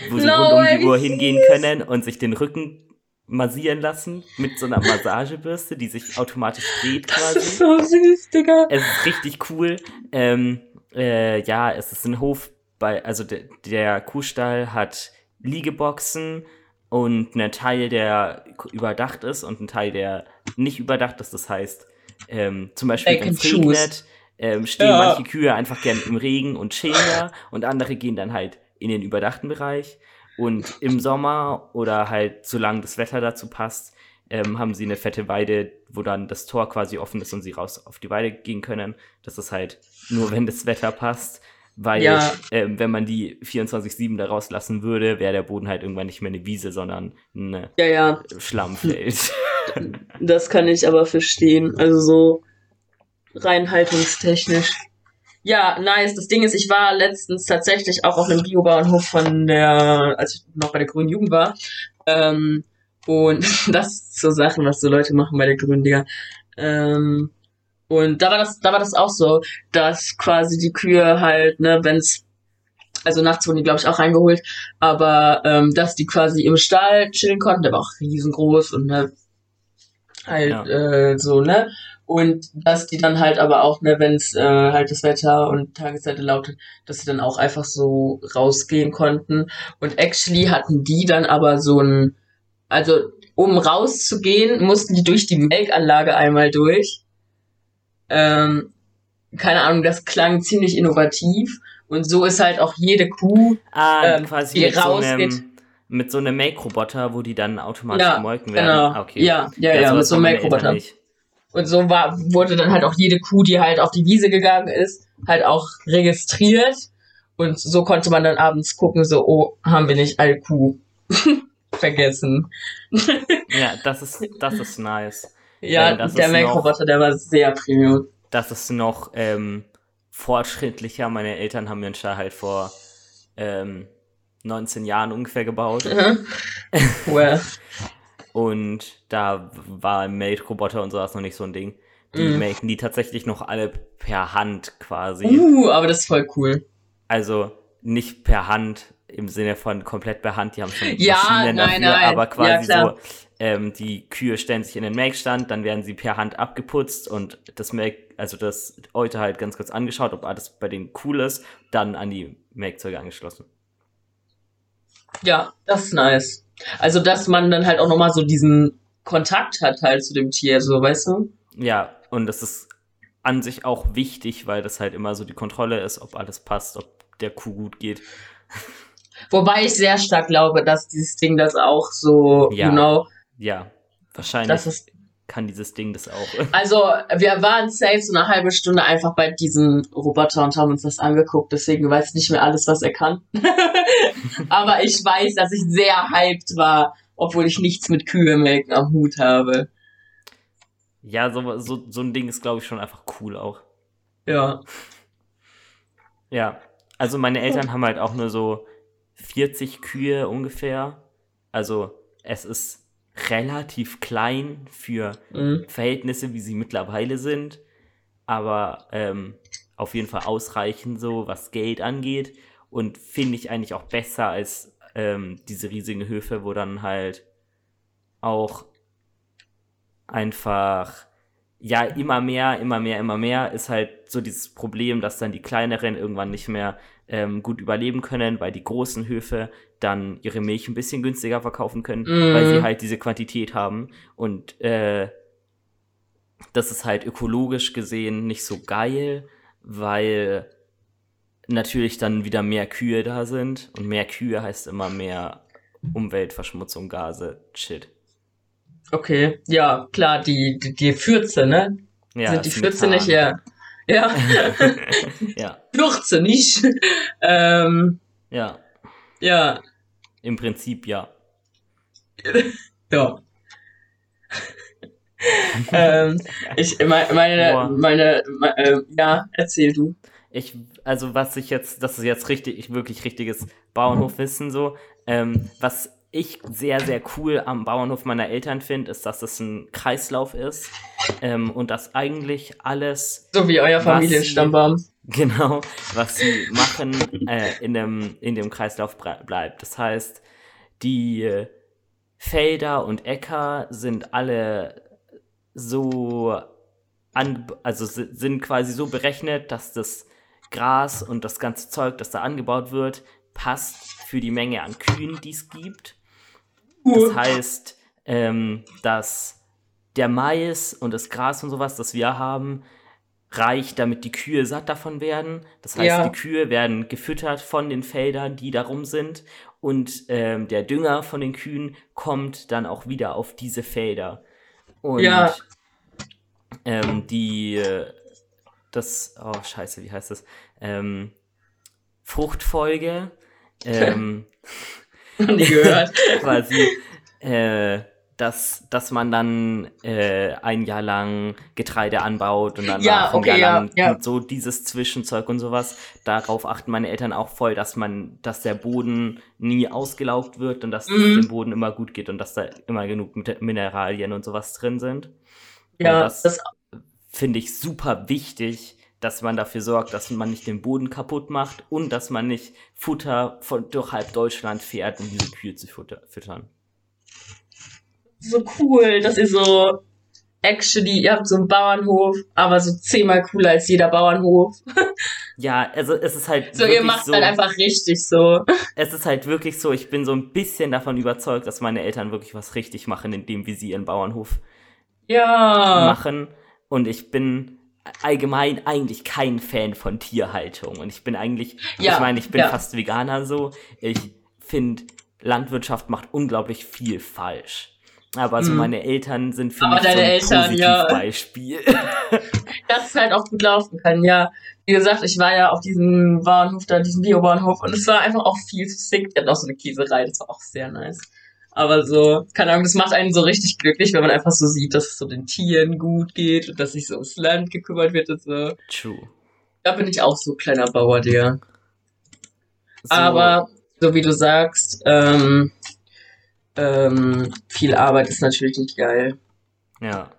wo sie No rund um die Uhr hingehen können und sich den Rücken massieren lassen mit so einer Massagebürste, die sich automatisch dreht Das ist quasi. so süß, Digga. Es ist richtig cool. Ähm, äh, ja, es ist ein Hof bei, also de, der Kuhstall hat Liegeboxen und einen Teil, der überdacht ist und ein Teil, der nicht überdacht ist. Das heißt, ähm, zum Beispiel, wenn es regnet, ähm, stehen Ja. manche Kühe einfach gern im Regen und chillen da und andere gehen dann halt in den überdachten Bereich. Und im Sommer oder halt, solange das Wetter dazu passt, ähm, haben sie eine fette Weide, wo dann das Tor quasi offen ist und sie raus auf die Weide gehen können. Das ist halt nur, wenn das Wetter passt. Weil, Ja. ähm, wenn man die 24-7 da rauslassen würde, wäre der Boden halt irgendwann nicht mehr eine Wiese, sondern ein äh, Ja, ja, Schlammfeld. (laughs) das kann ich aber verstehen. Also so rein haltungstechnisch. Ja, nice. Das Ding ist, ich war letztens tatsächlich auch auf einem Biobauernhof von der, als ich noch bei der Grünen Jugend war. Ähm, und (laughs) das ist so Sachen, was so Leute machen bei der Grünen, Digga. Ähm, und da war das, da war das auch so, dass quasi die Kühe halt, ne, wenn's, also nachts wurden die, glaube ich, auch reingeholt, aber ähm, dass die quasi im Stall chillen konnten, der war auch riesengroß und ne, halt Ja. äh, so, ne? Und dass die dann halt aber auch, ne, wenn es äh, halt das Wetter und Tageszeit erlaubt hat, dass sie dann auch einfach so rausgehen konnten. Und actually hatten die dann aber so ein, also um rauszugehen, mussten die durch die Melkanlage einmal durch. Ähm, keine Ahnung, das klang ziemlich innovativ. Und so ist halt auch jede Kuh. ah, Ähm, quasi die mit so, rausgeht. einem, mit so einem Make-Roboter, wo die dann automatisch Ja, gemolken werden. Genau. Ah, okay. Ja, ja, ja, sowas mit so einem Make-Roboter. Und so war, wurde dann halt auch jede Kuh, die halt auf die Wiese gegangen ist, halt auch registriert. Und so konnte man dann abends gucken, so, oh, haben wir nicht alle Kuh (laughs) vergessen. Ja, das ist, das ist nice. Ja, Ähm, das der ist Make-Roboter, der war sehr premium. Das ist noch ähm, fortschrittlicher. Meine Eltern haben ihren Stall halt vor ähm, 19 Jahren ungefähr gebaut. (laughs) well, Und da war Make-Roboter und sowas noch nicht so ein Ding. Die Mhm. melken die tatsächlich noch alle per Hand quasi. uh, aber das ist voll cool. Also nicht per Hand im Sinne von komplett per Hand, die haben schon Ja, Maschinen nein, dafür, nein. aber quasi Ja, so, ähm, die Kühe stellen sich in den Melkstand, dann werden sie per Hand abgeputzt und das Melk, also das Euter halt ganz kurz angeschaut, ob alles bei denen cool ist, dann an die Melkzeuge angeschlossen. Ja, das ist nice. Also, dass man dann halt auch nochmal so diesen Kontakt hat halt zu dem Tier, so, weißt du? Ja, und das ist an sich auch wichtig, weil das halt immer so die Kontrolle ist, ob alles passt, ob der Kuh gut geht. (laughs) Wobei ich sehr stark glaube, dass dieses Ding das auch so, Ja. know, Ja, wahrscheinlich. dass es kann dieses Ding das auch. (laughs) Also, wir waren safe so eine halbe Stunde einfach bei diesem Roboter und haben uns das angeguckt, deswegen weiß ich nicht mehr alles, was er kann. (laughs) Aber ich weiß, dass ich sehr hyped war, obwohl ich nichts mit Kühe am Hut habe. Ja, so, so, so ein Ding ist, glaube ich, schon einfach cool auch. Ja. Ja. Also meine Eltern haben halt auch nur so 40 Kühe ungefähr. Also es ist relativ klein für Mhm. Verhältnisse, wie sie mittlerweile sind. Aber ähm, auf jeden Fall ausreichend so, was Geld angeht. Und finde ich eigentlich auch besser als ähm, diese riesigen Höfe, wo dann halt auch einfach ja immer mehr, immer mehr, immer mehr ist halt so dieses Problem, dass dann die kleineren irgendwann nicht mehr ähm, gut überleben können, weil die großen Höfe dann ihre Milch ein bisschen günstiger verkaufen können, Mhm. weil sie halt diese Quantität haben. Und äh, das ist halt ökologisch gesehen nicht so geil, weil natürlich dann wieder mehr Kühe da sind. Und mehr Kühe heißt immer mehr Umweltverschmutzung, Gase, Shit. Okay, ja, klar, die, die, die Fürze, ne? Ja, Sind die Fürze nicht, ja. Ja, ja, Fürze (laughs) nicht. (laughs) ähm, ja, ja, im Prinzip ja. (laughs) ja. ähm, ich, meine, meine, meine, me- äh, ja, erzähl du. Ich, also was ich jetzt, das ist jetzt richtig, wirklich richtiges Bauernhofwissen so. Ähm, was ich sehr, sehr cool am Bauernhof meiner Eltern finde, ist, dass es ein Kreislauf ist ähm, und dass eigentlich alles So wie euer Familienstammbaum. genau, was sie machen, äh, in, dem, in dem Kreislauf bleibt. Das heißt, die Felder und Äcker sind alle so an, also si- sind quasi so berechnet, dass das Gras und das ganze Zeug, das da angebaut wird, passt für die Menge an Kühen, die es gibt. Das heißt, ähm, dass der Mais und das Gras und sowas, das wir haben, reicht, damit die Kühe satt davon werden. Das heißt, Ja. die Kühe werden gefüttert von den Feldern, die darum sind. Und ähm, der Dünger von den Kühen kommt dann auch wieder auf diese Felder. Und Ja. ähm, die, äh, das, oh scheiße, wie heißt das? Ähm, Fruchtfolge, (laughs) ähm, Nie (laughs) gehört. (laughs) quasi, äh, dass, dass man dann äh, ein Jahr lang Getreide anbaut und dann Ja, nach ein okay, Jahr ja, lang ja. so dieses Zwischenzeug und sowas. Darauf achten meine Eltern auch voll, dass man, dass der Boden nie ausgelaugt wird und dass es Mhm. dem Boden immer gut geht und dass da immer genug Mineralien und sowas drin sind. Ja, das- das, Finde ich super wichtig, dass man dafür sorgt, dass man nicht den Boden kaputt macht und dass man nicht Futter von, durch halb Deutschland fährt, um diese Kühe zu füttern. so cool, dass ihr so actually, ihr habt so einen Bauernhof, aber so zehnmal cooler als jeder Bauernhof. (laughs) Ja, also es ist halt So, ihr macht so, halt einfach richtig so. (laughs) es ist halt wirklich so, ich bin so ein bisschen davon überzeugt, dass meine Eltern wirklich was richtig machen, indem wie sie ihren Bauernhof Ja. machen. Und ich bin allgemein eigentlich kein Fan von Tierhaltung. Und ich bin eigentlich, Ja, ich meine, ich bin ja. fast Veganer so. Ich finde, Landwirtschaft macht unglaublich viel falsch. Aber so Mhm. meine Eltern sind für Aber mich so ein Eltern, ja. Positivbeispiel. (laughs) dass es halt auch gut laufen kann, ja. Wie gesagt, ich war ja auf diesem Bauernhof da, diesem Biobauernhof und es war einfach auch viel zu sick. Die hatten auch so eine Käserei, das war auch sehr nice. Aber so, keine Ahnung, das macht einen so richtig glücklich, wenn man einfach so sieht, dass es so den Tieren gut geht und dass sich so ums Land gekümmert wird und so. True. Da bin ich auch so kleiner Bauer, Digga. So, Aber, so wie du sagst, ähm, ähm, viel Arbeit ist natürlich nicht geil. Ja.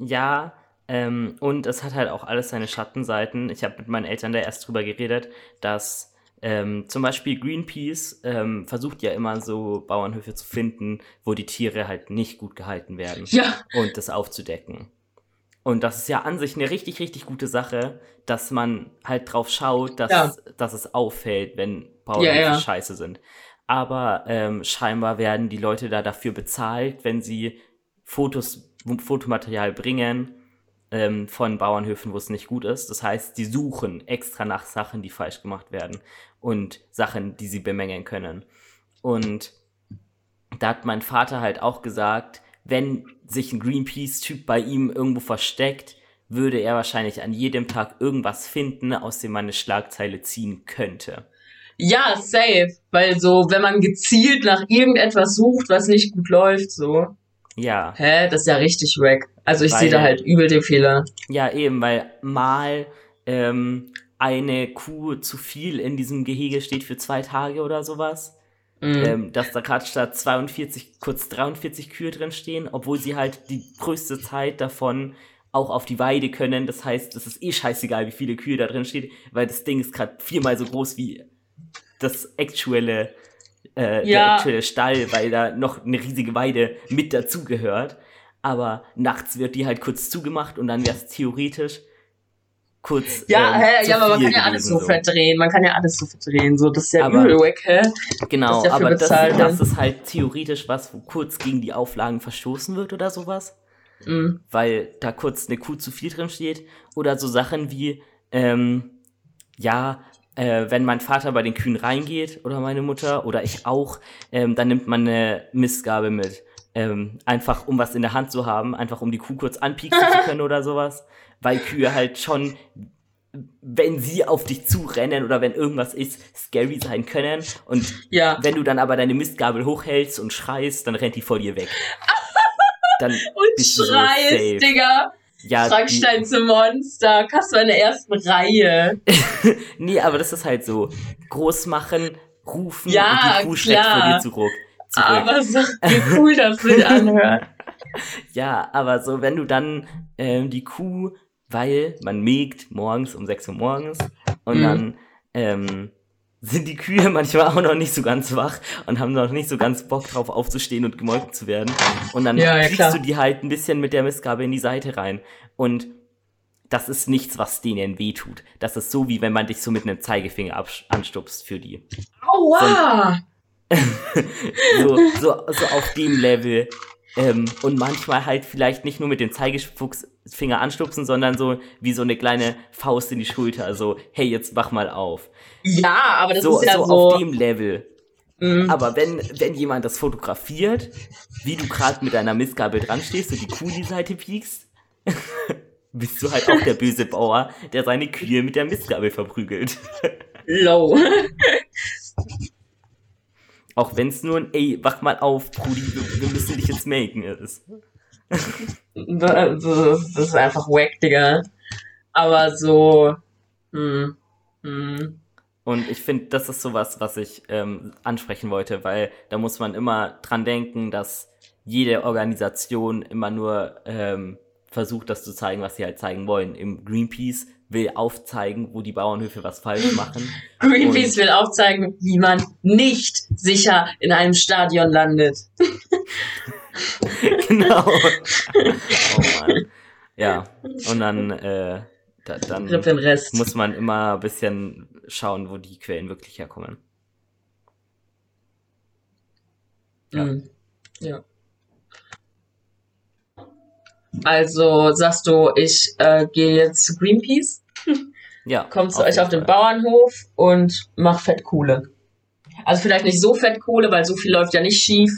Ja, ähm, und es hat halt auch alles seine Schattenseiten. Ich habe mit meinen Eltern da erst drüber geredet, dass ähm, zum Beispiel Greenpeace ähm, versucht ja immer so Bauernhöfe zu finden, wo die Tiere halt nicht gut gehalten werden Ja, und das aufzudecken. Und das ist ja an sich eine richtig, richtig gute Sache, dass man halt drauf schaut, dass, Ja. dass es auffällt, wenn Bauernhöfe Ja, ja. scheiße sind. Aber ähm, scheinbar werden die Leute da dafür bezahlt, wenn sie Fotos, Fotomaterial bringen ähm, von Bauernhöfen, wo es nicht gut ist. Das heißt, die suchen extra nach Sachen, die falsch gemacht werden und Sachen, die sie bemängeln können. Und da hat mein Vater halt auch gesagt, wenn sich ein Greenpeace-Typ bei ihm irgendwo versteckt, würde er wahrscheinlich an jedem Tag irgendwas finden, aus dem man eine Schlagzeile ziehen könnte. Ja, safe. Weil so, wenn man gezielt nach irgendetwas sucht, was nicht gut läuft, so. Ja. Hä? Das ist ja richtig wack. Also ich sehe da halt übel den Fehler. Ja, eben, weil mal ähm, eine Kuh zu viel in diesem Gehege steht für zwei Tage oder sowas. Mhm. Ähm, dass da gerade statt 42, kurz 43 Kühe drin stehen, obwohl sie halt die größte Zeit davon auch auf die Weide können. Das heißt, es ist eh scheißegal, wie viele Kühe da drin steht, weil das Ding ist gerade viermal so groß wie das aktuelle, äh, der Ja. aktuelle Stall, weil da noch eine riesige Weide mit dazugehört. Aber nachts wird die halt kurz zugemacht und dann wäre es theoretisch kurz. Ja, ähm, hä, ja, aber man kann ja alles so verdrehen. Man kann ja alles so verdrehen. So, das ist ja Aber- übel wack, hä? Genau, für aber das, das ist halt theoretisch was, wo kurz gegen die Auflagen verstoßen wird oder sowas, Mhm. weil da kurz eine Kuh zu viel drin steht. Oder so Sachen wie, ähm, ja, äh, wenn mein Vater bei den Kühen reingeht oder meine Mutter oder ich auch, ähm, dann nimmt man eine Mistgabel mit. Ähm, einfach um was in der Hand zu haben, einfach um die Kuh kurz anpieksen zu können oder sowas. Weil Kühe halt schon, wenn sie auf dich zurennen oder wenn irgendwas ist, scary sein können. Und Ja. wenn du dann aber deine Mistgabel hochhältst und schreist, dann rennt die vor dir weg. (laughs) Dann Und so schreist, safe. Digga. ja, Frankenstein zum Monster. Kasper in der ersten Reihe. (laughs) nee, aber das ist halt so. Groß machen, rufen Ja, und die Kuh schreckt vor dir zurück. Zurück. Aber so, wie cool das sich (laughs) anhört. Ja, aber so, wenn du dann ähm, die Kuh, weil man mägt morgens um 6 Uhr morgens und Mhm. dann ähm, sind die Kühe (laughs) manchmal auch noch nicht so ganz wach und haben noch nicht so ganz Bock drauf aufzustehen und gemolken zu werden. Und dann Ja, ja, kriegst klar. du die halt ein bisschen mit der Mistgabel in die Seite rein. Und das ist nichts, was denen wehtut. Das ist so, wie wenn man dich so mit einem Zeigefinger anstupst für die. Aua! (laughs) so, so, so auf dem Level. Ähm, und manchmal halt vielleicht nicht nur mit dem Zeigefinger anstupsen, sondern so wie so eine kleine Faust in die Schulter. Also, hey, jetzt wach mal auf. Ja, aber das so ist ja so so. auf dem Level. Mhm. Aber wenn, wenn jemand das fotografiert, wie du gerade mit deiner Mistgabel dran stehst und die Kuh die Seite piekst, (laughs) bist du halt auch der (laughs) böse Bauer, der seine Kühe mit der Mistgabel verprügelt. Low. Auch wenn es nur ein, ey, wach mal auf, Brudi, wir, wir müssen dich jetzt melken ist. Das ist, einfach wack, Digga. Aber so. Hm. Hm. Und ich finde, das ist sowas, was ich ähm, ansprechen wollte, weil da muss man immer dran denken, dass jede Organisation immer nur ähm, versucht, das zu zeigen, was sie halt zeigen wollen. Im Greenpeace will aufzeigen, wo die Bauernhöfe was falsch (laughs) machen. Greenpeace will aufzeigen, wie man nicht sicher in einem Stadion landet. (laughs) genau. (laughs) oh Mann. Ja, und dann, äh, da, dann muss man immer ein bisschen schauen, wo die Quellen wirklich herkommen. ja. Hm. ja. Also sagst du, ich äh, gehe jetzt zu Greenpeace, (laughs) Ja. komm zu euch auf den Fall. Bauernhof und mach Fettkohle. Also vielleicht nicht so Fettkohle, weil so viel läuft ja nicht schief.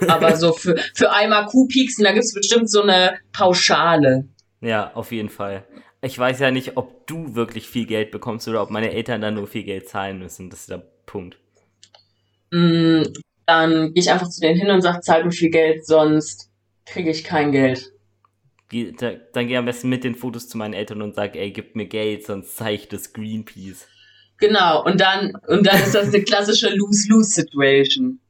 (laughs) Aber so für, für einmal Kuhpieksen, da gibt's bestimmt so eine Pauschale. Ja, auf jeden Fall. Ich weiß ja nicht, ob du wirklich viel Geld bekommst oder ob meine Eltern dann nur viel Geld zahlen müssen. Das ist der Punkt. Mm, Dann gehe ich einfach zu denen hin und sage, zahlt mir viel Geld, sonst kriege ich kein Geld. Dann geh am besten mit den Fotos zu meinen Eltern und sag, ey, gib mir Geld, sonst zeige ich das Greenpeace. Genau, und dann, und dann ist das eine klassische Lose-Lose-Situation.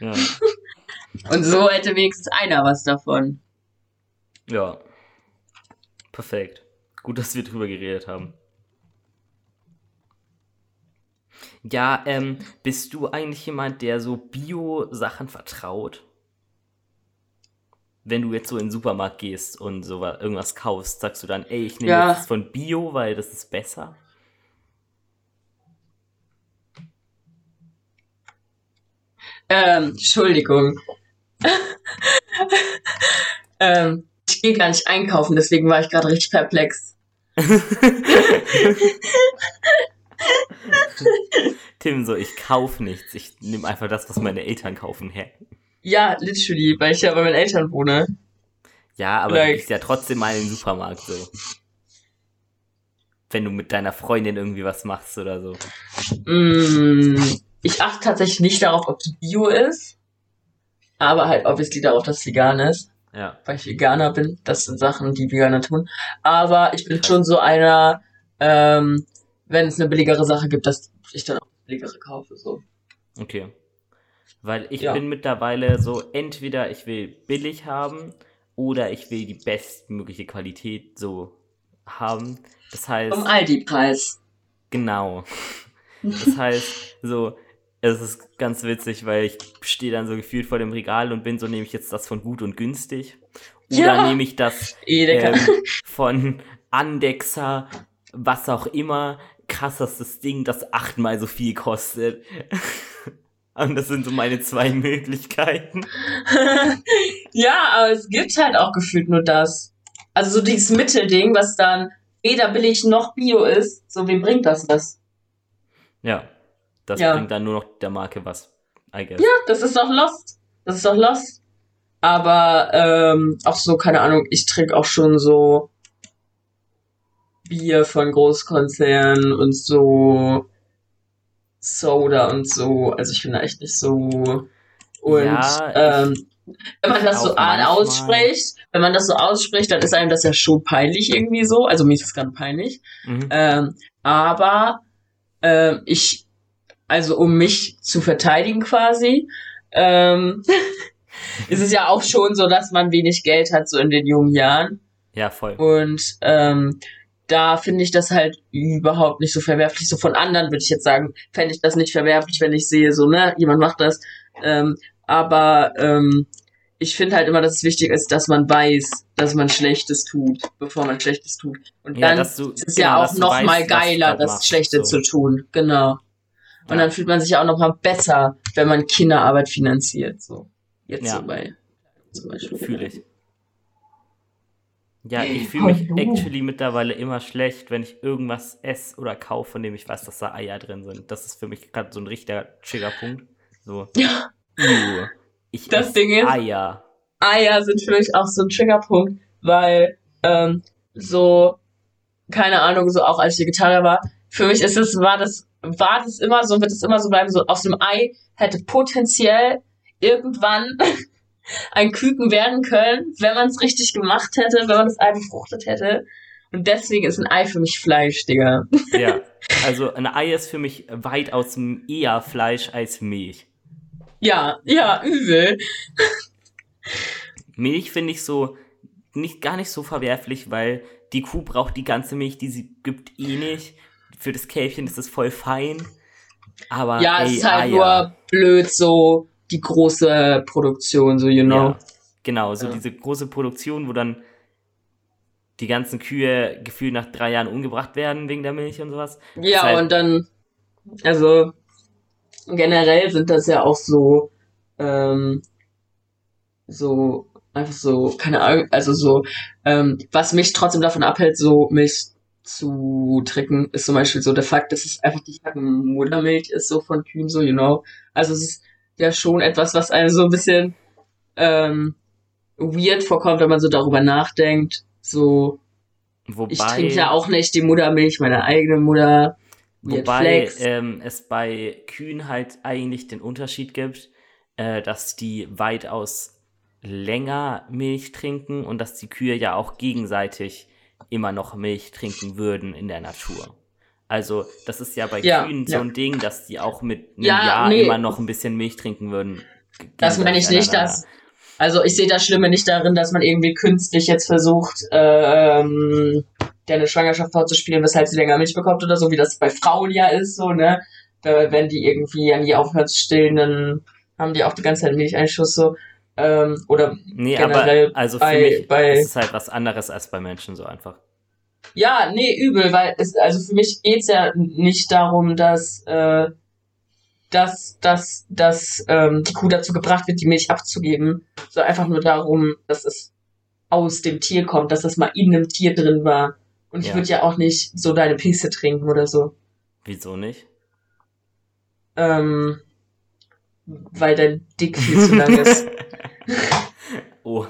Ja. (laughs) Und so hätte wenigstens einer was davon. ja. Perfekt. Gut, dass wir drüber geredet haben. Ja, ähm, bist du eigentlich jemand, der so Bio-Sachen vertraut? Wenn du jetzt so in den Supermarkt gehst und so wa- irgendwas kaufst, sagst du dann, ey, ich nehme Ja. jetzt von Bio, weil das ist besser? Ähm, Entschuldigung. (laughs) ähm, ich gehe gar nicht einkaufen, deswegen war ich gerade richtig perplex. (laughs) Tim, so, ich kauf nichts. Ich nehme einfach das, was meine Eltern kaufen. Hä? Ja, literally, weil ich ja bei meinen Eltern wohne. Ja, aber Like- du gehst ja trotzdem mal in den Supermarkt so. Wenn du mit deiner Freundin irgendwie was machst oder so. Mm, ich achte tatsächlich nicht darauf, ob es Bio ist. Aber halt obviously darauf, dass es vegan ist. Ja. Weil ich Veganer bin. Das sind Sachen, die Veganer tun. Aber ich bin schon so einer, ähm, wenn es eine billigere Sache gibt, dass ich dann auch billigere kaufe. So. Okay. Weil ich Ja. bin mittlerweile so, entweder ich will billig haben oder ich will die bestmögliche Qualität so haben. Das heißt, Vom Aldi-Preis. genau. (laughs) Das heißt, so, es ist ganz witzig, weil ich stehe dann so gefühlt vor dem Regal und bin so, nehme ich jetzt das von gut und günstig? Oder Ja. nehme ich das ähm, (laughs) von Andexer, was auch immer, krassestes Ding, das achtmal so viel kostet. (laughs) Und das sind so meine zwei Möglichkeiten. (laughs) ja, aber es gibt halt auch gefühlt nur das. Also so dieses Mittelding, was dann weder billig noch Bio ist. So, wem bringt das was? Ja, das Ja. bringt dann nur noch der Marke was, I guess. Ja, das ist doch Lost. Das ist doch Lost. Aber ähm, auch so, keine Ahnung, ich trinke auch schon so Bier von Großkonzernen und so Soda und so. Also ich bin da echt nicht so. Und Ja, ähm, wenn man das so ausspricht, wenn man das so ausspricht, dann ist einem das ja schon peinlich irgendwie so. Also mir ist es gerade peinlich. Mhm. Ähm, aber ähm, ich, also um mich zu verteidigen quasi, ähm, (laughs) ist es ja auch schon so, dass man wenig Geld hat, so in den jungen Jahren. Ja, voll. Und ähm, da finde ich das halt überhaupt nicht so verwerflich. So von anderen würde ich jetzt sagen, fände ich das nicht verwerflich, wenn ich sehe, so, ne, jemand macht das. Ähm, aber ähm, ich finde halt immer, dass es wichtig ist, dass man weiß, dass man Schlechtes tut, bevor man Schlechtes tut. Und Ja, dann du- ist es genau, ja auch noch weißt, mal geiler, das machst, Schlechte so. zu tun. Genau. Und Ja. dann fühlt man sich ja auch noch mal besser, wenn man Kinderarbeit finanziert. So. Jetzt Ja. so bei zum Beispiel. Fühle ich. Ja, ich fühle mich Hallo. actually mittlerweile immer schlecht, wenn ich irgendwas esse oder kaufe, von dem ich weiß, dass da Eier drin sind. Das ist für mich gerade so ein richtiger Triggerpunkt. So, (laughs) Ja. ich Das Ding ist- Eier. Eier sind für mich auch so ein Triggerpunkt, weil ähm, so, keine Ahnung, so auch als ich Vegetarier war, für mich ist es, war das, war das immer so, wird es immer so bleiben, so aus einem Ei hätte potenziell irgendwann (laughs) ein Küken werden können, wenn man es richtig gemacht hätte, wenn man das Ei befruchtet hätte. Und deswegen ist ein Ei für mich Fleisch, Digga. Ja, (laughs) also ein Ei ist für mich weitaus eher Fleisch als Milch. Ja, ja, übel. (laughs) Milch finde ich so nicht gar nicht so verwerflich, weil die Kuh braucht die ganze Milch, die sie gibt, eh nicht. Für das Kälbchen ist es voll fein. Aber Ja, ey, es ist halt Eier. nur blöd, so die große Produktion, so, you know. Ja, genau, so Ja. diese große Produktion, wo dann die ganzen Kühe gefühlt nach drei Jahren umgebracht werden wegen der Milch und sowas. Ja, halt- und dann, also generell sind das ja auch so, ähm, so, einfach so, keine Ahnung, also so, ähm, was mich trotzdem davon abhält, so Milch zu trinken, ist zum Beispiel so der Fakt, dass es einfach die fucking Muttermilch ist, so von Kühen, so, you know. Also es ist ja schon etwas, was einem so ein bisschen, ähm, weird vorkommt, wenn man so darüber nachdenkt, so, Wobei, ich trinke ja auch nicht die Muttermilch meiner eigenen Mutter. Weird wobei Flex. ähm, es bei Kühen halt eigentlich den Unterschied gibt, äh, dass die weitaus länger Milch trinken und dass die Kühe ja auch gegenseitig immer noch Milch trinken würden in der Natur. Also, das ist ja bei Ja, Kühen so ja. ein Ding, dass die auch mit einem Ja, Jahr nee. immer noch ein bisschen Milch trinken würden. Das meine ich nicht, dass. Also ich sehe das Schlimme nicht darin, dass man irgendwie künstlich jetzt versucht, ähm, der eine Schwangerschaft vorzuspielen, weshalb sie länger Milch bekommt oder so, wie das bei Frauen ja ist, so, ne? Da, wenn die irgendwie an die aufhören zu stillen, dann haben die auch die ganze Zeit Milcheinschuss so. Ähm, oder Nee, generell aber also für bei- mich bei- ist es halt was anderes als bei Menschen so einfach. Ja, nee, übel, weil es, also für mich geht's ja nicht darum, dass, äh, dass, dass, dass ähm, die Kuh dazu gebracht wird, die Milch abzugeben, sondern einfach nur darum, dass es aus dem Tier kommt, dass das mal in einem Tier drin war. Und ich Ja. würde ja auch nicht so deine Pisse trinken oder so. Wieso nicht? Ähm, weil dein Dick viel zu lang ist. (laughs) (laughs) oh.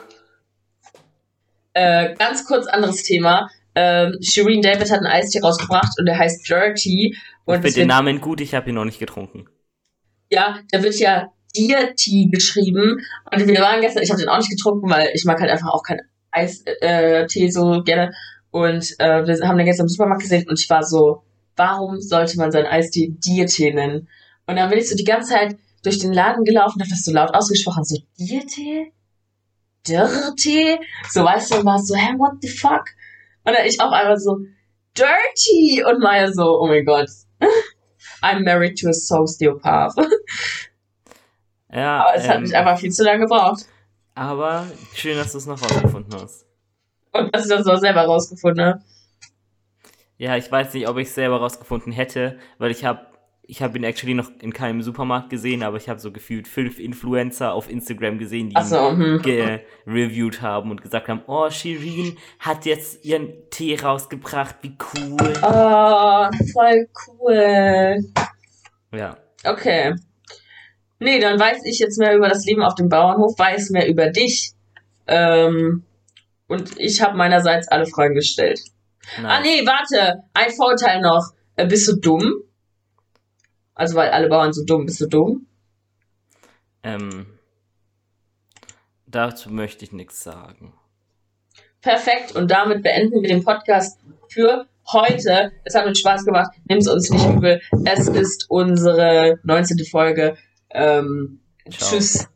Äh, ganz kurz anderes Thema. Ähm, Shireen David hat einen Eistee rausgebracht und der heißt Dirty. Und ich finde den Namen gut, ich habe ihn noch nicht getrunken. Ja, da wird ja Dirty geschrieben. Und wir waren gestern, ich habe den auch nicht getrunken, weil ich mag halt einfach auch keinen Eistee äh, so gerne. Und äh, wir haben den gestern im Supermarkt gesehen und ich war so, warum sollte man seinen Eistee Diertee nennen? Und dann bin ich so die ganze Zeit durch den Laden gelaufen, habe das so laut ausgesprochen, so Diertee? Dirty? So, weißt du, und war so, hä, what the fuck? Und dann ich auch einfach so, Dirty! Und Maya so, oh mein Gott. (laughs) I'm married to a Sociopath. (laughs) Ja, Aber es ähm, hat mich einfach viel zu lange gebraucht. aber schön, dass du es noch rausgefunden hast. Und dass ich das auch selber rausgefunden habe. Ja, ich weiß nicht, ob ich es selber rausgefunden hätte, weil ich habe ich habe ihn actually noch in keinem Supermarkt gesehen, aber ich habe so gefühlt fünf Influencer auf Instagram gesehen, die so, hm. ihn gereviewt haben und gesagt haben, oh, Shirin hat jetzt ihren Tee rausgebracht, wie cool. Oh, voll cool. Ja, Okay. Nee, dann weiß ich jetzt mehr über das Leben auf dem Bauernhof, weiß mehr über dich. Ähm, und ich habe meinerseits alle Fragen gestellt. nice. Ah, nee, warte. Ein Vorteil noch. Äh, bist du dumm? Also, weil alle Bauern so dumm. Bist du dumm? Ähm, dazu möchte ich nichts sagen. Perfekt. Und damit beenden wir den Podcast für heute. Es hat uns Spaß gemacht. Nimm es uns nicht übel. Es ist unsere 19. Folge. Ähm, tschüss.